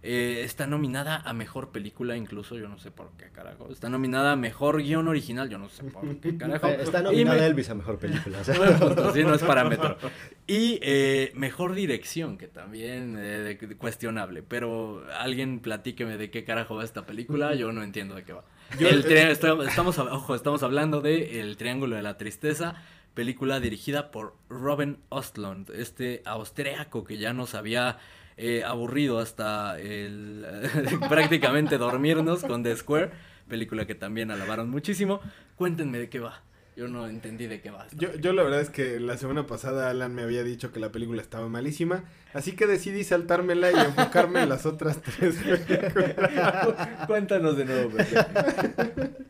Eh, está nominada a mejor película, incluso yo no sé por qué carajo. Está nominada a mejor guion original, yo no sé por qué carajo. Eh, Está Y nominada me- Elvis a mejor película. o sea. Sí, no es parámetro. Y eh, mejor dirección, que también eh, de- cuestionable. Pero alguien platíqueme de qué carajo va esta película, yo no entiendo de qué va. Yo- El tri- estoy- estamos, ojo, estamos hablando de El Triángulo de la Tristeza, película dirigida por Robin Ostlund, este austriaco que ya nos había eh, aburrido hasta el, prácticamente dormirnos con The Square, película que también alabaron muchísimo. Cuéntenme de qué va. Yo no entendí de qué va. Yo, yo la verdad es que la semana pasada Alan me había dicho que la película estaba malísima, así que decidí saltármela y enfocarme en las otras tres películas. Cuéntanos de nuevo, Pepe.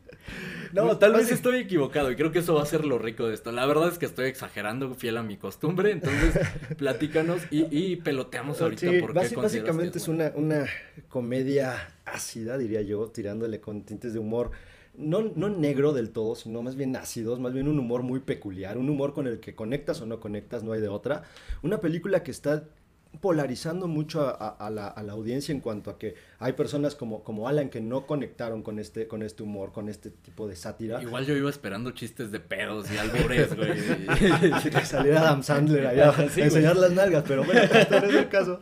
No, tal vez estoy equivocado y creo que eso va a ser lo rico de esto. La verdad es que estoy exagerando, fiel a mi costumbre. Entonces, platícanos y, y peloteamos ahorita Sí, por qué básicamente que es buena. una, una comedia ácida, diría yo, tirándole con tintes de humor. No, no negro del todo, sino más bien ácidos, más bien un humor muy peculiar, un humor con el que conectas o no conectas, no hay de otra. Una película que está polarizando mucho a, a- a la, a la audiencia en cuanto a que hay personas como, como Alan que no conectaron con este, con este humor, con este tipo de sátira. Igual yo iba esperando chistes de pedos y albures, güey. que saliera Adam Sandler allá Sí, a enseñar las nalgas, pero bueno, este no es el caso.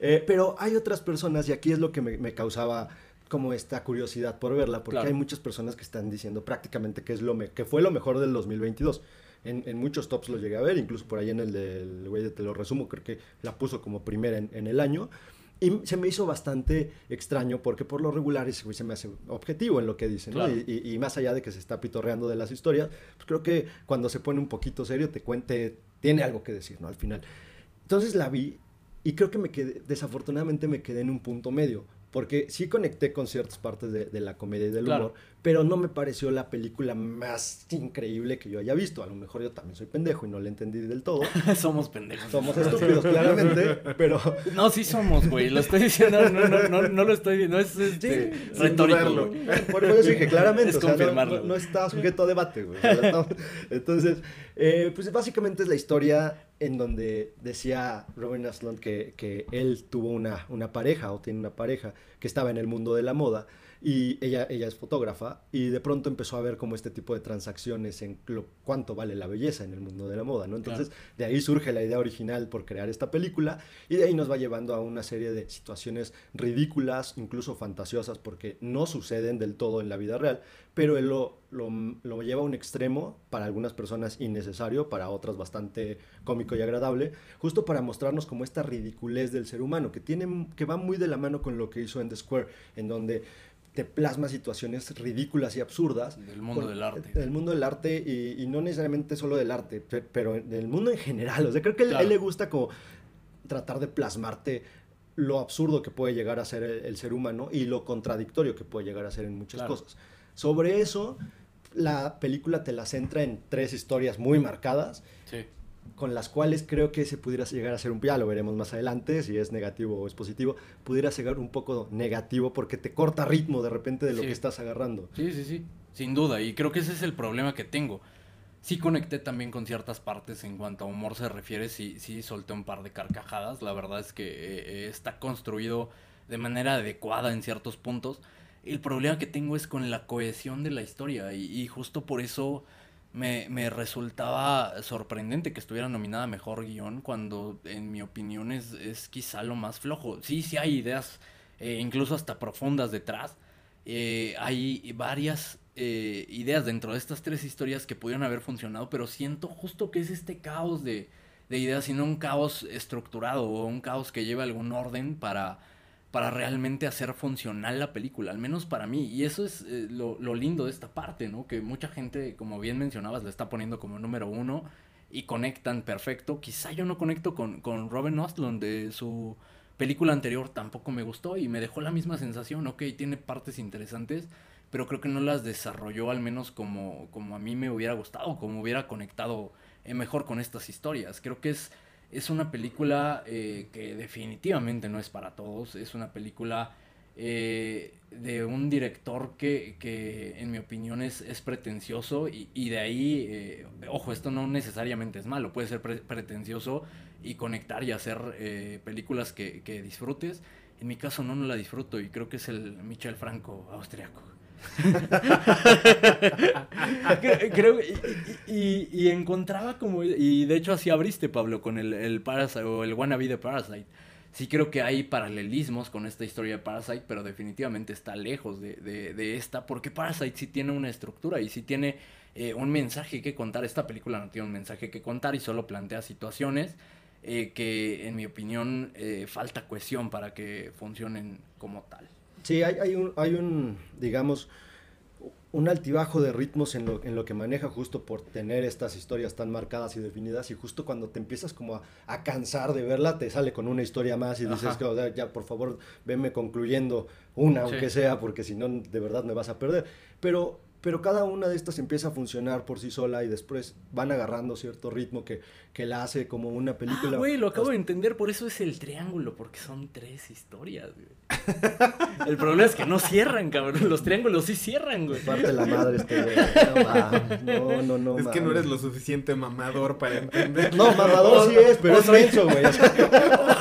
Eh, pero hay otras personas, y aquí es lo que me, me causaba como esta curiosidad por verla, porque Claro. hay muchas personas que están diciendo prácticamente que, es lo me- que fue lo mejor del 2022. En, en muchos tops lo llegué a ver, incluso por ahí en el del güey de Te lo resumo, creo que la puso como primera en, en el año. Y se me hizo bastante extraño porque por lo regular ese güey se me hace objetivo en lo que dice, ¿no? Claro. Y, y- y más allá de que se está pitorreando de las historias, pues creo que cuando se pone un poquito serio te cuente, tiene algo que decir, ¿no? Al final. Entonces la vi y creo que me quedé, desafortunadamente me quedé en un punto medio, porque sí conecté con ciertas partes de, de la comedia y del Claro. humor, pero no me pareció la película más increíble que yo haya visto. A lo mejor yo también soy pendejo y no la entendí del todo. somos pendejos. Somos estúpidos, claramente, pero... No, sí somos, güey. Lo estoy diciendo, no, no, no, no lo estoy, no es este, sin retórico. Por eso dije claramente, Es o sea, no- confirmarlo, no, está sujeto a debate, güey. Entonces, eh, pues básicamente es la historia en donde decía Robin Aslan que, que él tuvo una, una pareja o tiene una pareja que estaba en el mundo de la moda y ella, ella es fotógrafa y de pronto empezó a ver como este tipo de transacciones en lo, cuánto vale la belleza en el mundo de la moda, ¿no? Entonces, de ahí surge la idea original por crear esta película y de ahí nos va llevando a una serie de situaciones ridículas, incluso fantasiosas, porque no suceden del todo en la vida real, pero él lo, lo, lo lleva a un extremo, para algunas personas innecesario, para otras bastante cómico y agradable, justo para mostrarnos como esta ridiculez del ser humano, que, tiene, que va muy de la mano con lo que hizo en The Square, en donde te plasma situaciones ridículas y absurdas. Del mundo con- del arte. Del mundo del arte y, y no necesariamente solo del arte, pe- pero del mundo en general. O sea, creo que a él- a él Claro. le gusta como tratar de plasmarte lo absurdo que puede llegar a ser el, el ser humano y lo contradictorio que puede llegar a ser en muchas Claro. cosas. Sobre eso, la película te la centra en tres historias muy marcadas, Sí. Con las cuales creo que se pudiera llegar a ser un ya lo veremos más adelante, si es negativo o es positivo, pudiera llegar un poco negativo porque te corta ritmo de repente de lo Sí. que estás agarrando. Sí, sí, sí. sin duda, y creo que ese es el problema que tengo. Sí conecté también con ciertas partes en cuanto a humor se refiere, sí, sí solté un par de carcajadas, la verdad es que eh, eh, está construido de manera adecuada en ciertos puntos. El problema que tengo es con la cohesión de la historia y, justo por eso me, resultaba sorprendente que estuviera nominada a Mejor Guión cuando en mi opinión es, es quizá lo más flojo. Sí, sí hay ideas eh, incluso hasta profundas detrás. hay varias eh, ideas dentro de estas tres historias que pudieron haber funcionado, pero siento justo que es este caos de, de ideas y no un caos estructurado o un caos que lleve algún orden para, para realmente hacer funcional la película, al menos para mí. Y eso es eh, lo, lo, lindo de esta parte, ¿no? Que mucha gente, como bien mencionabas, le está poniendo como número uno y conectan perfecto. Quizá yo no conecto con, con Robin Ostlund de su película anterior, tampoco me gustó y me dejó la misma sensación, ok, tiene partes interesantes pero creo que no las desarrolló al menos como, como a mí me hubiera gustado, como hubiera conectado eh, mejor con estas historias. Creo que es, es una película eh, que definitivamente no es para todos, es una película eh, de un director que, que, en mi opinión es, es pretencioso y, y de ahí, ojo, esto no necesariamente es malo, puede ser pretencioso y conectar y hacer películas que, que disfrutes. En mi caso no, no la disfruto y creo que es el Michel Franco austriaco. Creo, y, y, encontraba como, y de hecho así abriste, Pablo, con el, el Parasite o el Wannabe de Parasite. Sí creo que hay paralelismos con esta historia de Parasite, pero definitivamente está lejos de, de, esta, porque Parasite sí tiene una estructura y sí tiene eh, un mensaje que contar. Esta película no tiene un mensaje que contar y solo plantea situaciones eh, que, en mi opinión, eh, falta cohesión para que funcionen como tal. Sí, hay, hay, un, hay un, digamos, un altibajo de ritmos en lo, en lo que maneja justo por tener estas historias tan marcadas y definidas y justo cuando te empiezas como a, cansar de verla te sale con una historia más y dices que ya por favor venme concluyendo una aunque sea porque si no de verdad me vas a perder. Pero pero cada una de estas empieza a funcionar por sí sola y después van agarrando cierto ritmo que, que la hace como una película. Ah, güey, lo acabo de entender, por eso es el triángulo, porque son tres historias, güey. El problema es que no cierran, cabrón. Los triángulos sí cierran, güey. Parte la madre este güey. No, no, no. Es que no eres lo suficiente mamador para entender. No, mamador sí es, pero es soy... güey.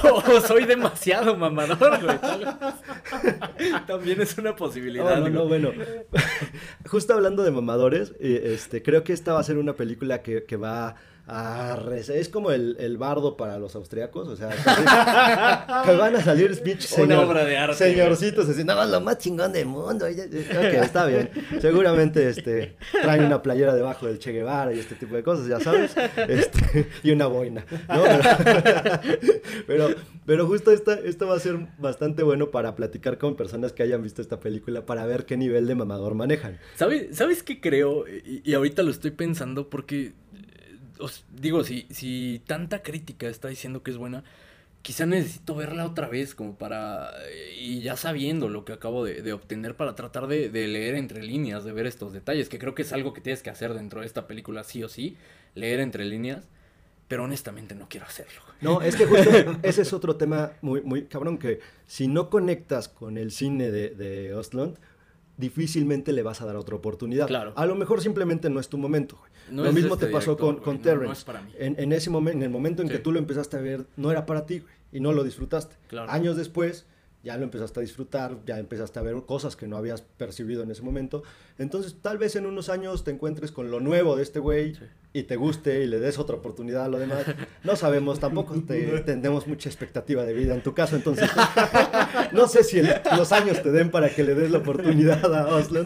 O, soy demasiado mamador, güey. También es una posibilidad. No, no, no, bueno. Justo hablando de mamadores, eh, este, creo que esta va a ser una película que, que va es como el, el, bardo para los austriacos, o sea, que, van a salir speech Una obra de arte. Señorcitos, así, no, lo más chingón del mundo. Ok, está bien. Seguramente este, traen una playera debajo del Che Guevara y este tipo de cosas, ya sabes. Este, y una boina, ¿no? Pero, pero, justo esta, esto va a ser bastante bueno para platicar con personas que hayan visto esta película para ver qué nivel de mamador manejan. ¿Sabes, ¿sabes qué creo? y ahorita lo estoy pensando porque os digo, si, si tanta crítica está diciendo que es buena, quizá necesito verla otra vez como para, y ya sabiendo lo que acabo de, obtener, para tratar de, leer entre líneas, de ver estos detalles, que creo que es algo que tienes que hacer dentro de esta película, sí o sí, leer entre líneas. Pero honestamente no quiero hacerlo. No, es que justo ese es otro tema muy, muy cabrón, que si no conectas con el cine de, de Ostlund, difícilmente le vas a dar otra oportunidad. Claro. A lo mejor simplemente no es tu momento. lo mismo te pasó con, con Terrence. En, ese momento, en el momento en que tú lo empezaste a ver, no era para ti y no lo disfrutaste. Años después ya lo empezaste a disfrutar, ya empezaste a ver cosas que no habías percibido en ese momento. Entonces, tal vez en unos años te encuentres con lo nuevo de este güey y te guste y le des otra oportunidad a lo demás. No sabemos, tampoco te, tendemos mucha expectativa de vida en tu caso, entonces no sé si los años te den para que le des la oportunidad a Oslo,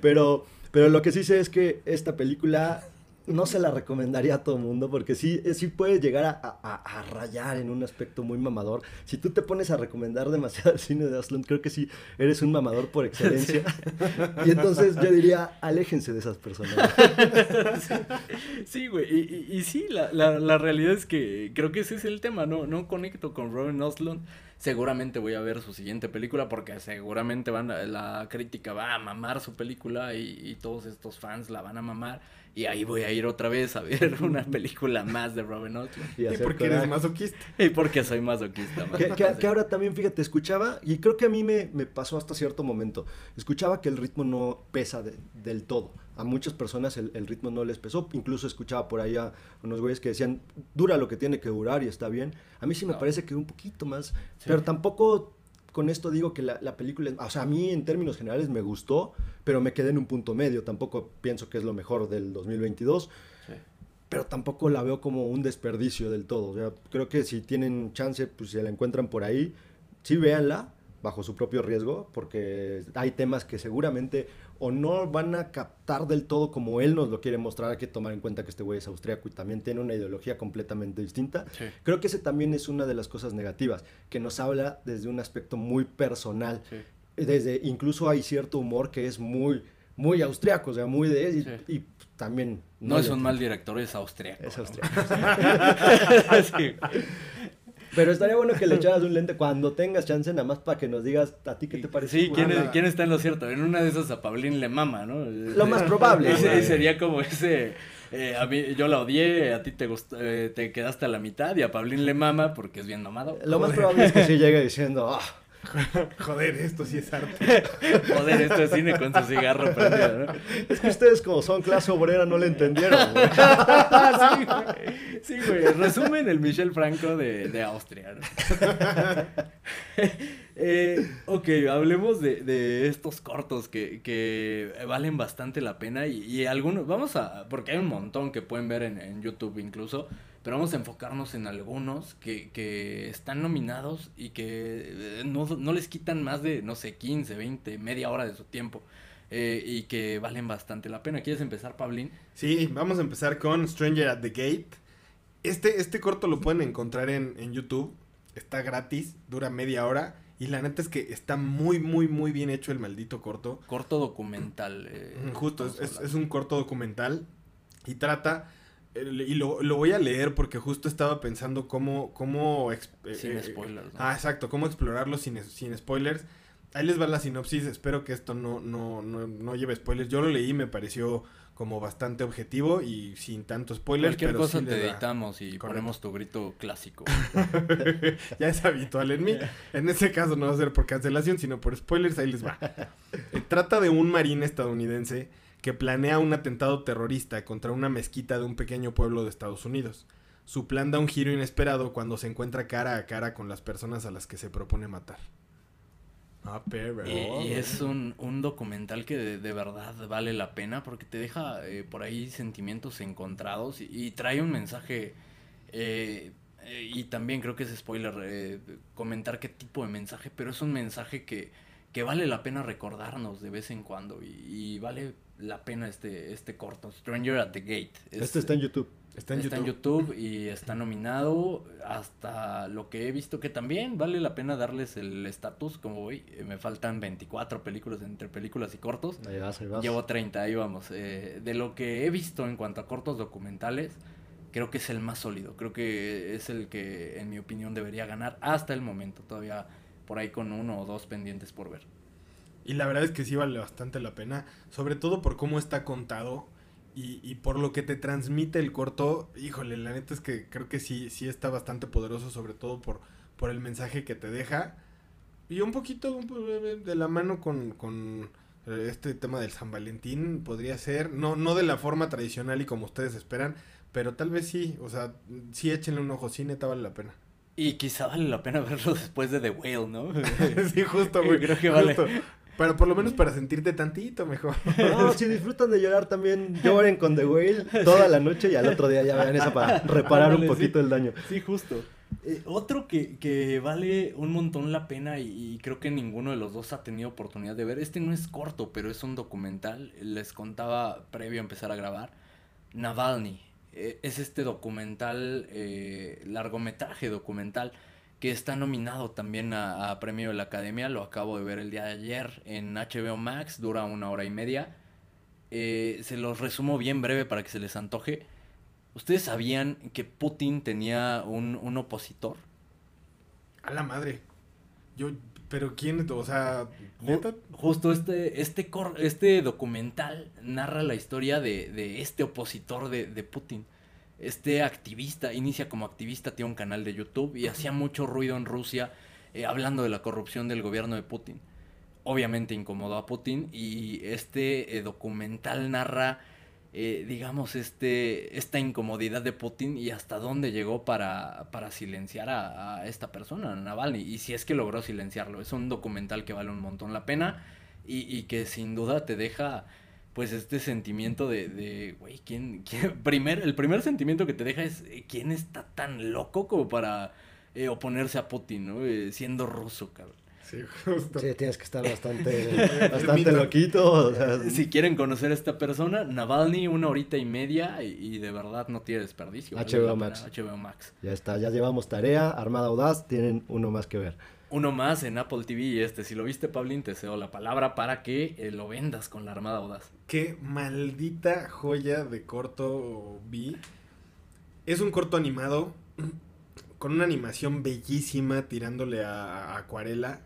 pero, pero lo que sí sé es que esta película no se la recomendaría a todo el mundo porque sí, eh, sí puede llegar a, rayar en un aspecto muy mamador. Si tú te pones a recomendar demasiado el cine de Aslan, creo que sí eres un mamador por excelencia. y entonces yo diría, aléjense de esas personas. sí, güey. Y, y, sí, la, la, la, realidad es que creo que ese es el tema. No, no conecto con Robin Oslund Seguramente voy a ver su siguiente película porque seguramente van a- la crítica va a mamar su película y, y todos estos fans la van a mamar. Y ahí voy a ir otra vez a ver una película más de Robin Hood. Y porque eres masoquista. Y porque soy masoquista. Que, ahora también, fíjate, escuchaba, y creo que a mí me, me pasó hasta cierto momento, escuchaba que el ritmo no pesa de- del todo. A muchas personas el, el ritmo no les pesó, incluso escuchaba por ahí a unos güeyes que decían, dura lo que tiene que durar y está bien. A mí sí me No. parece que un poquito más, pero tampoco con esto digo que la, la película, o sea, a mí en términos generales me gustó, pero me quedé en un punto medio, tampoco pienso que es lo mejor del 2022 Sí. pero tampoco la veo como un desperdicio del todo. O sea, creo que si tienen chance, pues si la encuentran por ahí, sí véanla bajo su propio riesgo, porque hay temas que seguramente o no van a captar del todo como él nos lo quiere mostrar. Hay que tomar en cuenta que este güey es austríaco y también tiene una ideología completamente distinta. Sí. Creo que ese también es una de las cosas negativas, que nos habla desde un aspecto muy personal. Sí. Desde, incluso hay cierto humor que es muy, muy austriaco, o sea, muy de él y, Sí. y también... No, es le- un mal director, es austriaco. Es ¿no? austriaco. Sí. Pero estaría bueno que le echaras un lente cuando tengas chance, nada más para que nos digas a ti qué te parece. Sí, ¿quién, es- quién está en lo cierto? En una de esas a Pablín le mama, ¿no? Lo más probable. Ese- sería como ese. eh, a mí, yo la odié, a ti te gustó, eh, te quedaste a la mitad y a Pablín le mama porque es bien nomado. Lo más probable es que sí llegue diciendo, ah, Joder, esto sí es arte. Joder, esto es cine con su cigarro prendido, ¿no? es que ustedes como son clase obrera no le entendieron. güey". sí, güey. Sí, güey. Resumen el Michel Franco de, de Austria. ¿no? Eh, ok, hablemos de, de estos cortos que, que valen bastante la pena y, y algunos, vamos a, porque hay un montón que pueden ver en, en YouTube incluso, pero vamos a enfocarnos en algunos que, que están nominados y que eh, no, no les quitan más de, no sé, 15, 20, media hora de su tiempo. eh, y que valen bastante la pena. ¿Quieres empezar, Pablín? Sí, vamos a empezar con Stranger at the Gate. Este, este corto lo pueden encontrar en, en YouTube. Está gratis, dura media hora. Y la neta es que está muy, muy, muy bien hecho el maldito corto. Corto documental. eh, Justo, es, es- es un corto documental. Y trata. Y lo, lo voy a leer porque justo estaba pensando cómo. cómo eh, Sin eh, spoilers, ¿no? Ah, exacto, cómo explorarlo sin, sin spoilers. Ahí les va la sinopsis. Espero que esto no, no, no, no lleve spoilers. Yo lo leí y me pareció como bastante objetivo y sin tanto spoiler. Cualquier pero cosa sí te editamos y Correcto. ponemos tu grito clásico. ya es habitual en mí. En este caso no va a ser por cancelación, sino por spoilers. Ahí les va. Eh, trata de un marín estadounidense que planea un atentado terrorista contra una mezquita de un pequeño pueblo de Estados Unidos. Su plan da un giro inesperado cuando se encuentra cara a cara con las personas a las que se propone matar. Ah, pero... Y, y es un, un documental que de, de verdad vale la pena porque te deja eh, por ahí sentimientos encontrados y, y trae un mensaje. eh, eh, y también creo que es spoiler eh, comentar qué tipo de mensaje, pero es un mensaje que, que vale la pena recordarnos de vez en cuando y, y vale la pena este, este corto, Stranger at the Gate. Es- Este está en YouTube. Está en Está en YouTube. YouTube y está nominado hasta lo que he visto que también vale la pena darles el estatus como voy. eh, me faltan 24 películas entre películas y cortos. Ahí vas, ahí vas. Llevo 30, ahí vamos. Eh, de lo que he visto en cuanto a cortos documentales, creo que es el más sólido. Creo que es el que, en mi opinión, debería ganar hasta el momento. Todavía por ahí con uno o dos pendientes por ver. Y la verdad es que sí vale bastante la pena, sobre todo por cómo está contado y, y por lo que te transmite el corto. Híjole, la neta es que creo que sí, sí está bastante poderoso, sobre todo por, por el mensaje que te deja. Y un poquito de la mano con, con eh, este tema del San Valentín podría ser, no, no de la forma tradicional y como ustedes esperan, pero tal vez sí, o sea, sí échenle un ojo, sí, neta vale la pena. Y quizá vale la pena verlo después de The Whale, ¿no? sí, justo, güey. Creo que vale. justo. Pero por lo menos para sentirte tantito mejor. No, si disfrutan de llorar también, lloren con The Whale toda la noche y al otro día ya vean esa para reparar un poquito sí. el daño. Sí, justo. Eh, otro que, que vale un montón la pena y, y creo que ninguno de los dos ha tenido oportunidad de ver. Este no es corto, pero es un documental. Les contaba previo a empezar a grabar. Navalny. Eh, es este documental, eh, largometraje documental, que está nominado también a, a premio de la Academia. Lo acabo de ver el día de ayer en HBO Max. Dura una hora y media. Eh, se los resumo bien breve para que se les antoje. ¿Ustedes sabían que Putin tenía un, un opositor? A la madre. Yo, pero quién, o sea, ¿neta? Justo este, este, cor- este documental narra la historia de, de este opositor de, de Putin. Este activista, inicia como activista, tiene un canal de YouTube y hacía mucho ruido en Rusia eh, hablando de la corrupción del gobierno de Putin. Obviamente incomodó a Putin y este eh, documental narra, eh, digamos, este, esta incomodidad de Putin y hasta dónde llegó para, para silenciar a, a esta persona, a Navalny, y si es que logró silenciarlo. Es un documental que vale un montón la pena y, y que sin duda te deja pues este sentimiento de, de güey, ¿quién, quién? Primer, el primer sentimiento que te deja es, eh, ¿quién está tan loco como para eh, oponerse a Putin, ¿no? Eh, siendo ruso, cabrón. Sí, justo. Sí, tienes que estar bastante, bastante loquito. o sea, Si quieren conocer a esta persona, Navalny, una horita y media y, y de verdad no tiene desperdicio. HBO Max. HBO Max. Ya está, ya llevamos tarea, Armada Audaz, tienen uno más que ver. Uno más en Apple TV y este, si lo viste, Pablín, te cedo la palabra para que eh, lo vendas con la Armada Audaz. Qué maldita joya de corto vi. Es un corto animado con una animación bellísima tirándole a, acuarela.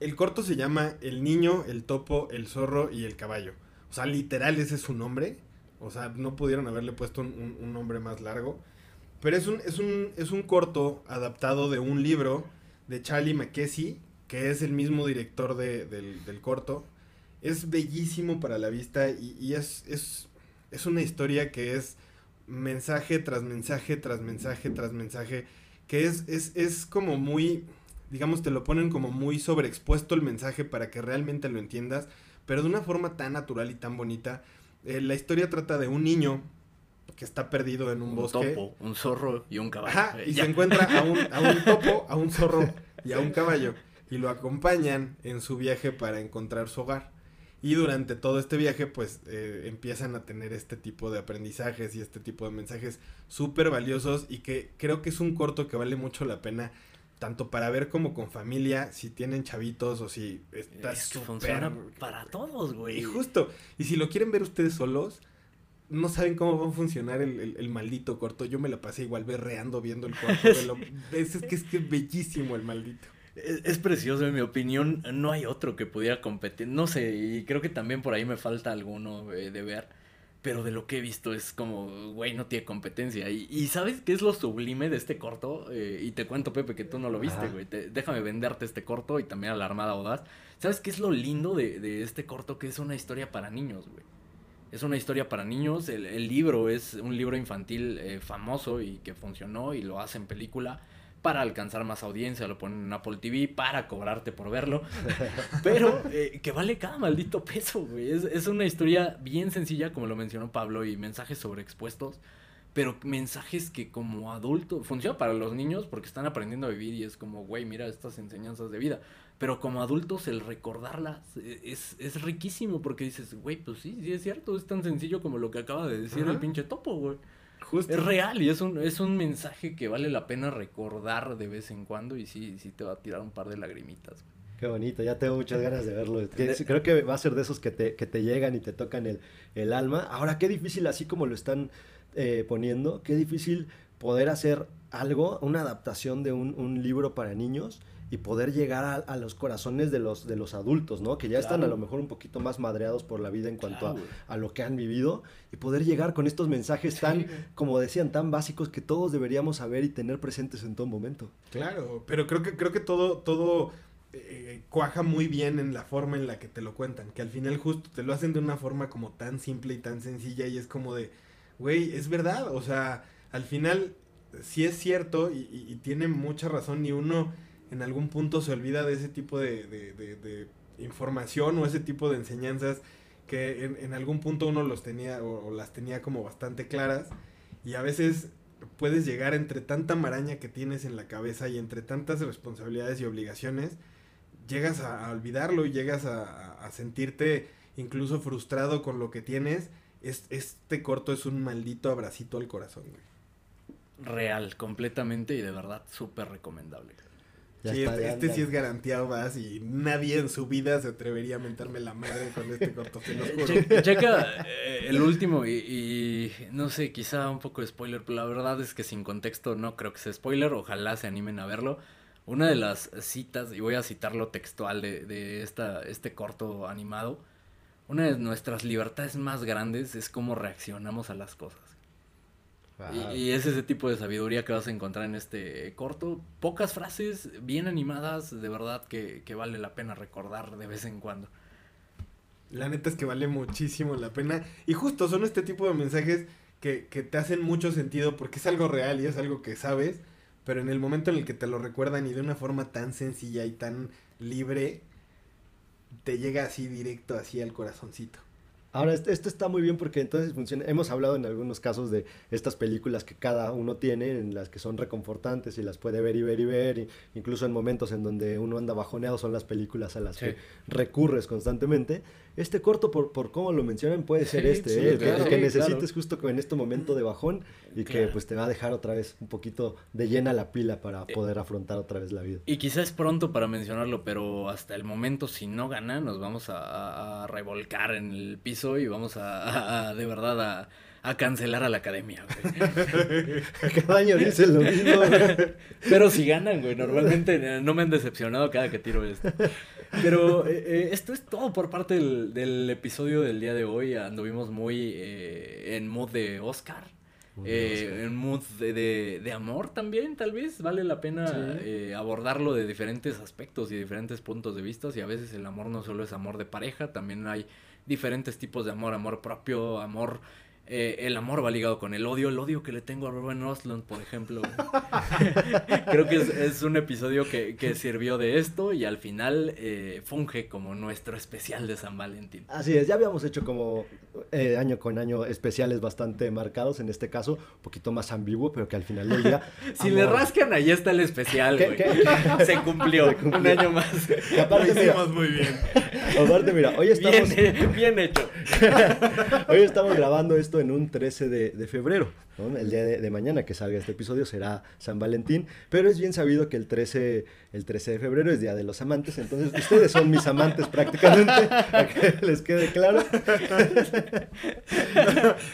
El corto se llama El niño, el topo, el zorro y el caballo. O sea, literal ese es su nombre. O sea, no pudieron haberle puesto un, un- un nombre más largo. Pero es un, es, un, es un corto adaptado de un libro de Charlie McKessie, que es el mismo director de- del, corto. Es bellísimo para la vista y, y es, es, es una historia que es mensaje tras mensaje, tras mensaje, tras mensaje, que es, es, es como muy, digamos, te lo ponen como muy sobreexpuesto el mensaje para que realmente lo entiendas, pero de una forma tan natural y tan bonita. Eh, la historia trata de un niño que está perdido en un, Un bosque. topo, un zorro y un caballo. Ajá, y ya. se encuentra a un, a un topo, a un zorro y a un caballo. Y lo acompañan en su viaje para encontrar su hogar. Y durante todo este viaje, pues eh, empiezan a tener este tipo de aprendizajes y este tipo de mensajes súper valiosos. Y que creo que es un corto que vale mucho la pena, tanto para ver como con familia, si tienen chavitos o si está Es que funciona para todos, güey. Y justo, y si lo quieren ver ustedes solos, no saben cómo va a funcionar el, el- el maldito corto. Yo me la pasé igual berreando viendo el corto. de lo- es, es que es que es bellísimo el maldito. Es, es precioso, en mi opinión. No hay otro que pudiera competir. No sé, y creo que también por ahí me falta alguno eh, de ver. Pero de lo que he visto es como, güey, no tiene competencia. Y, y ¿sabes qué es lo sublime de este corto? Eh, y te cuento, Pepe, que tú no lo viste, güey. Te- déjame venderte este corto y también a la Armada Audaz. ¿Sabes qué es lo lindo de, de este corto? Que es una historia para niños, güey. Es una historia para niños. El, el libro es un libro infantil eh, famoso y que funcionó y lo hacen película para alcanzar más audiencia. Lo ponen en Apple TV para cobrarte por verlo. Pero eh, que vale cada maldito peso, güey. Es, es una historia bien sencilla, como lo mencionó Pablo, y mensajes sobreexpuestos. Pero mensajes que como adulto funciona para los niños porque están aprendiendo a vivir y es como, güey, mira estas enseñanzas de vida. Pero como adultos el recordarlas eh, es, es riquísimo porque dices, güey, pues sí, sí es cierto, es tan sencillo como lo que acaba de decir Ajá. el pinche topo, güey. Justo. Es real y es un, es un mensaje que vale la pena recordar de vez en cuando y sí, sí te va a tirar un par de lagrimitas. güey. Qué bonito, ya tengo muchas ganas de verlo. Creo que va a ser de esos que te, que te llegan y te tocan el, el alma. Ahora, qué difícil, así como lo están eh, poniendo, qué difícil poder hacer algo, una adaptación de un, un libro para niños y poder llegar a, a los corazones de los, de los adultos, ¿no? Que ya están a lo mejor un poquito más madreados por la vida en cuanto Claro, a, güey. a lo que han vivido y poder llegar con estos mensajes tan, como decían, tan básicos que todos deberíamos saber y tener presentes en todo momento. Claro, pero creo que, creo que todo, todo eh, cuaja muy bien en la forma en la que te lo cuentan. Que al final justo te lo hacen de una forma como tan simple y tan sencilla y es como de, güey, es verdad. O sea, al final sí es cierto y, y- y tiene mucha razón y uno en algún punto se olvida de ese tipo de, de- de- de información o ese tipo de enseñanzas que en, en algún punto uno los tenía o, o las tenía como bastante claras y a veces puedes llegar entre tanta maraña que tienes en la cabeza y entre tantas responsabilidades y obligaciones, llegas a, a olvidarlo y llegas a, a- sentirte incluso frustrado con lo que tienes. Es, este corto es un maldito abracito al corazón, güey. Real, completamente y de verdad súper recomendable. Ya Sí, está, este, ya- este ya- sí es garantía vas y nadie en su vida se atrevería a mentarme la madre con este corto, se los juro. Che- checa eh, el último y, y no sé, quizá un poco de spoiler, pero la verdad es que sin contexto no creo que sea spoiler, ojalá se animen a verlo. Una de las citas, y voy a citarlo textual de, de esta, este corto animado, una de nuestras libertades más grandes es cómo reaccionamos a las cosas. Y, y, es ese tipo de sabiduría que vas a encontrar en este corto. Pocas frases bien animadas, de verdad que, que vale la pena recordar de vez en cuando. La neta es que vale muchísimo la pena. Y justo son este tipo de mensajes que, que te hacen mucho sentido porque es algo real y es algo que sabes. Pero en el momento en el que te lo recuerdan y de una forma tan sencilla y tan libre, te llega así directo, así al corazoncito. Ahora, esto, está muy bien porque entonces funciona. Hemos hablado en algunos casos de estas películas que cada uno tiene, en las que son reconfortantes y las puede ver y ver y ver. Y incluso en momentos en donde uno anda bajoneado son las películas a las sí. que recurres constantemente. Este corto, por, por cómo lo mencionan, puede ser este, sí, ¿eh? claro, el que, necesites justo en este momento de bajón y que pues te va a dejar otra vez un poquito de llena la pila para poder afrontar otra vez la vida. Y quizás es pronto para mencionarlo, pero hasta el momento si no gana nos vamos a, a revolcar en el piso y vamos a, a de verdad a, a, cancelar a la academia, güey. cada año dicen lo mismo, güey. Pero si ganan, güey, normalmente no me han decepcionado cada que tiro esto. Pero eh, eh, esto es todo por parte del, del, episodio del día de hoy. Anduvimos muy eh, en mood de Oscar. Eh, en mood de, de, de, amor también, tal vez vale la pena sí. eh, abordarlo de diferentes aspectos y diferentes puntos de vista. Y a veces el amor no solo es amor de pareja, también hay diferentes tipos de amor, amor propio, amor eh, el amor va ligado con el odio, el odio que le tengo a Ruben Ostlund, por ejemplo. Creo que es, es, un episodio que, que, sirvió de esto y al final eh, funge como nuestro especial de San Valentín. Así es, ya habíamos hecho como eh, año con año especiales bastante marcados, en este caso un poquito más ambiguo, pero que al final del día... si amor... le rascan, ahí está el especial, ¿Qué, ¿qué? Se, cumplió, Se cumplió, un año más. Y aparte, Lo hicimos muy bien. Aparte, mira, hoy estamos... Bien, bien hecho. hoy estamos grabando esto en un 13 de, de febrero. ¿no? El día de, de, mañana que salga este episodio será San Valentín, pero es bien sabido que el 13, el 13 de febrero es Día de los Amantes, entonces ustedes son mis amantes prácticamente, para que les quede claro.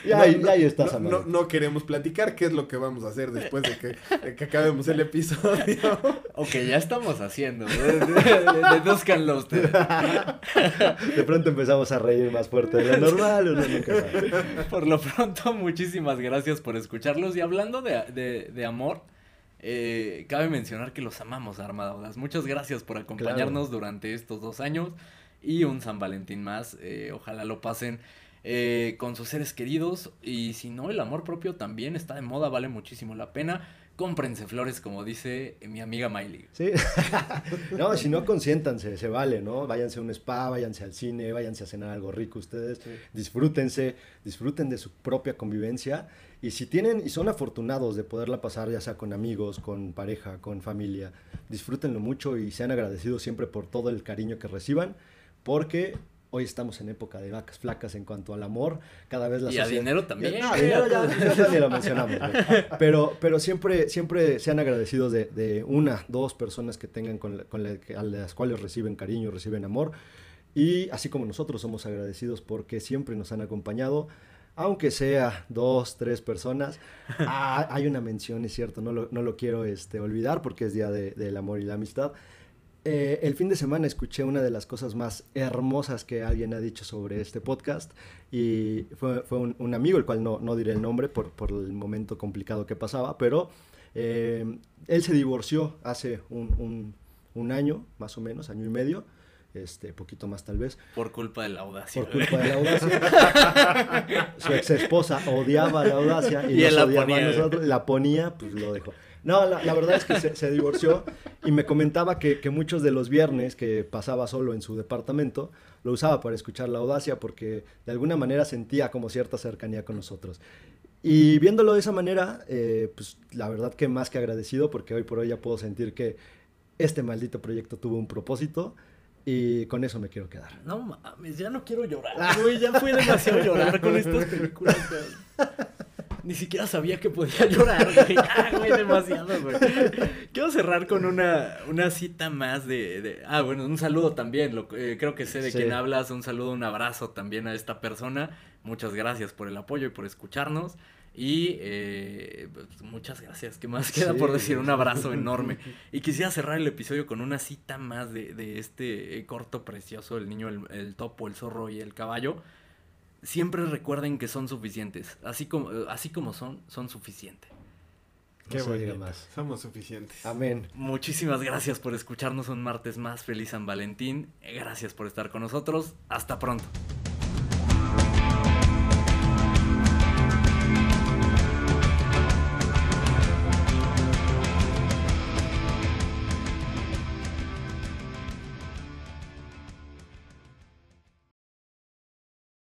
y ahí, no, ahí estás, no, no, no, queremos platicar qué es lo que vamos a hacer después de que, de que acabemos el episodio. ok, ya estamos haciendo, deduzcanlo ustedes. de pronto empezamos a reír más fuerte de lo normal, uno nunca sabe. Por lo pronto, muchísimas gracias por escucharlos. Y hablando de, de, de amor, eh, cabe mencionar que los amamos, Armadas. Muchas gracias por acompañarnos claro. durante estos dos años y un San Valentín más. Eh, ojalá lo pasen eh, con sus seres queridos. Y si no, el amor propio también está de moda, vale muchísimo la pena. Cómprense flores, como dice mi amiga Miley. Sí. no, si no, consiéntanse, se vale, ¿no? Váyanse a un spa, váyanse al cine, váyanse a cenar algo rico ustedes. Sí. Disfrútense, disfruten de su propia convivencia. Y si tienen y son afortunados de poderla pasar, ya sea con amigos, con pareja, con familia, disfrútenlo mucho y sean agradecidos siempre por todo el cariño que reciban, porque hoy estamos en época de vacas flacas en cuanto al amor, cada vez la y sociedad... a dinero también. No, dinero ya, ya, ya ni lo mencionamos. Pero, pero siempre, siempre sean agradecidos de, de una, dos personas que tengan con, la, con la, a las cuales reciben cariño, reciben amor. Y así como nosotros somos agradecidos porque siempre nos han acompañado, aunque sea dos, tres personas, ah, hay una mención, es cierto, no lo, no lo quiero este, olvidar porque es Día de, del Amor y la Amistad. Eh, el fin de semana escuché una de las cosas más hermosas que alguien ha dicho sobre este podcast y fue, fue un, un, amigo, el cual no, no diré el nombre por, por, el momento complicado que pasaba, pero eh, él se divorció hace un, un, un año, más o menos, año y medio este, poquito más tal vez. Por culpa de la audacia. Por culpa de la audacia. Su ex esposa odiaba la audacia y, y nos la odiaba ponía. a nosotros. La ponía, pues lo dejó. No, la, la verdad es que se, se, divorció y me comentaba que, que, muchos de los viernes que pasaba solo en su departamento lo usaba para escuchar la audacia porque de alguna manera sentía como cierta cercanía con nosotros. Y viéndolo de esa manera, eh, pues la verdad que más que agradecido porque hoy por hoy ya puedo sentir que este maldito proyecto tuvo un propósito y con eso me quiero quedar. No mames, ya no quiero llorar, güey. Ya fue demasiado llorar con estas películas. Ni siquiera sabía que podía llorar, güey. Ah, güey, demasiado, güey. Quiero cerrar con una, una cita más de, de, Ah, bueno, un saludo también. Lo, eh, creo que sé de sí. quién hablas. Un saludo, un abrazo también a esta persona. Muchas gracias por el apoyo y por escucharnos. Y eh, pues, muchas gracias. ¿Qué más queda por Sí. decir? Un abrazo enorme. Y quisiera cerrar el episodio con una cita más de, de este eh, corto precioso, el niño, el, el topo, el zorro y el caballo. Siempre recuerden que son suficientes. Así como, así como son, son suficientes. No Qué diga bonito. más. Somos suficientes. Amén. Muchísimas gracias por escucharnos un martes más. Feliz San Valentín. Gracias por estar con nosotros. Hasta pronto.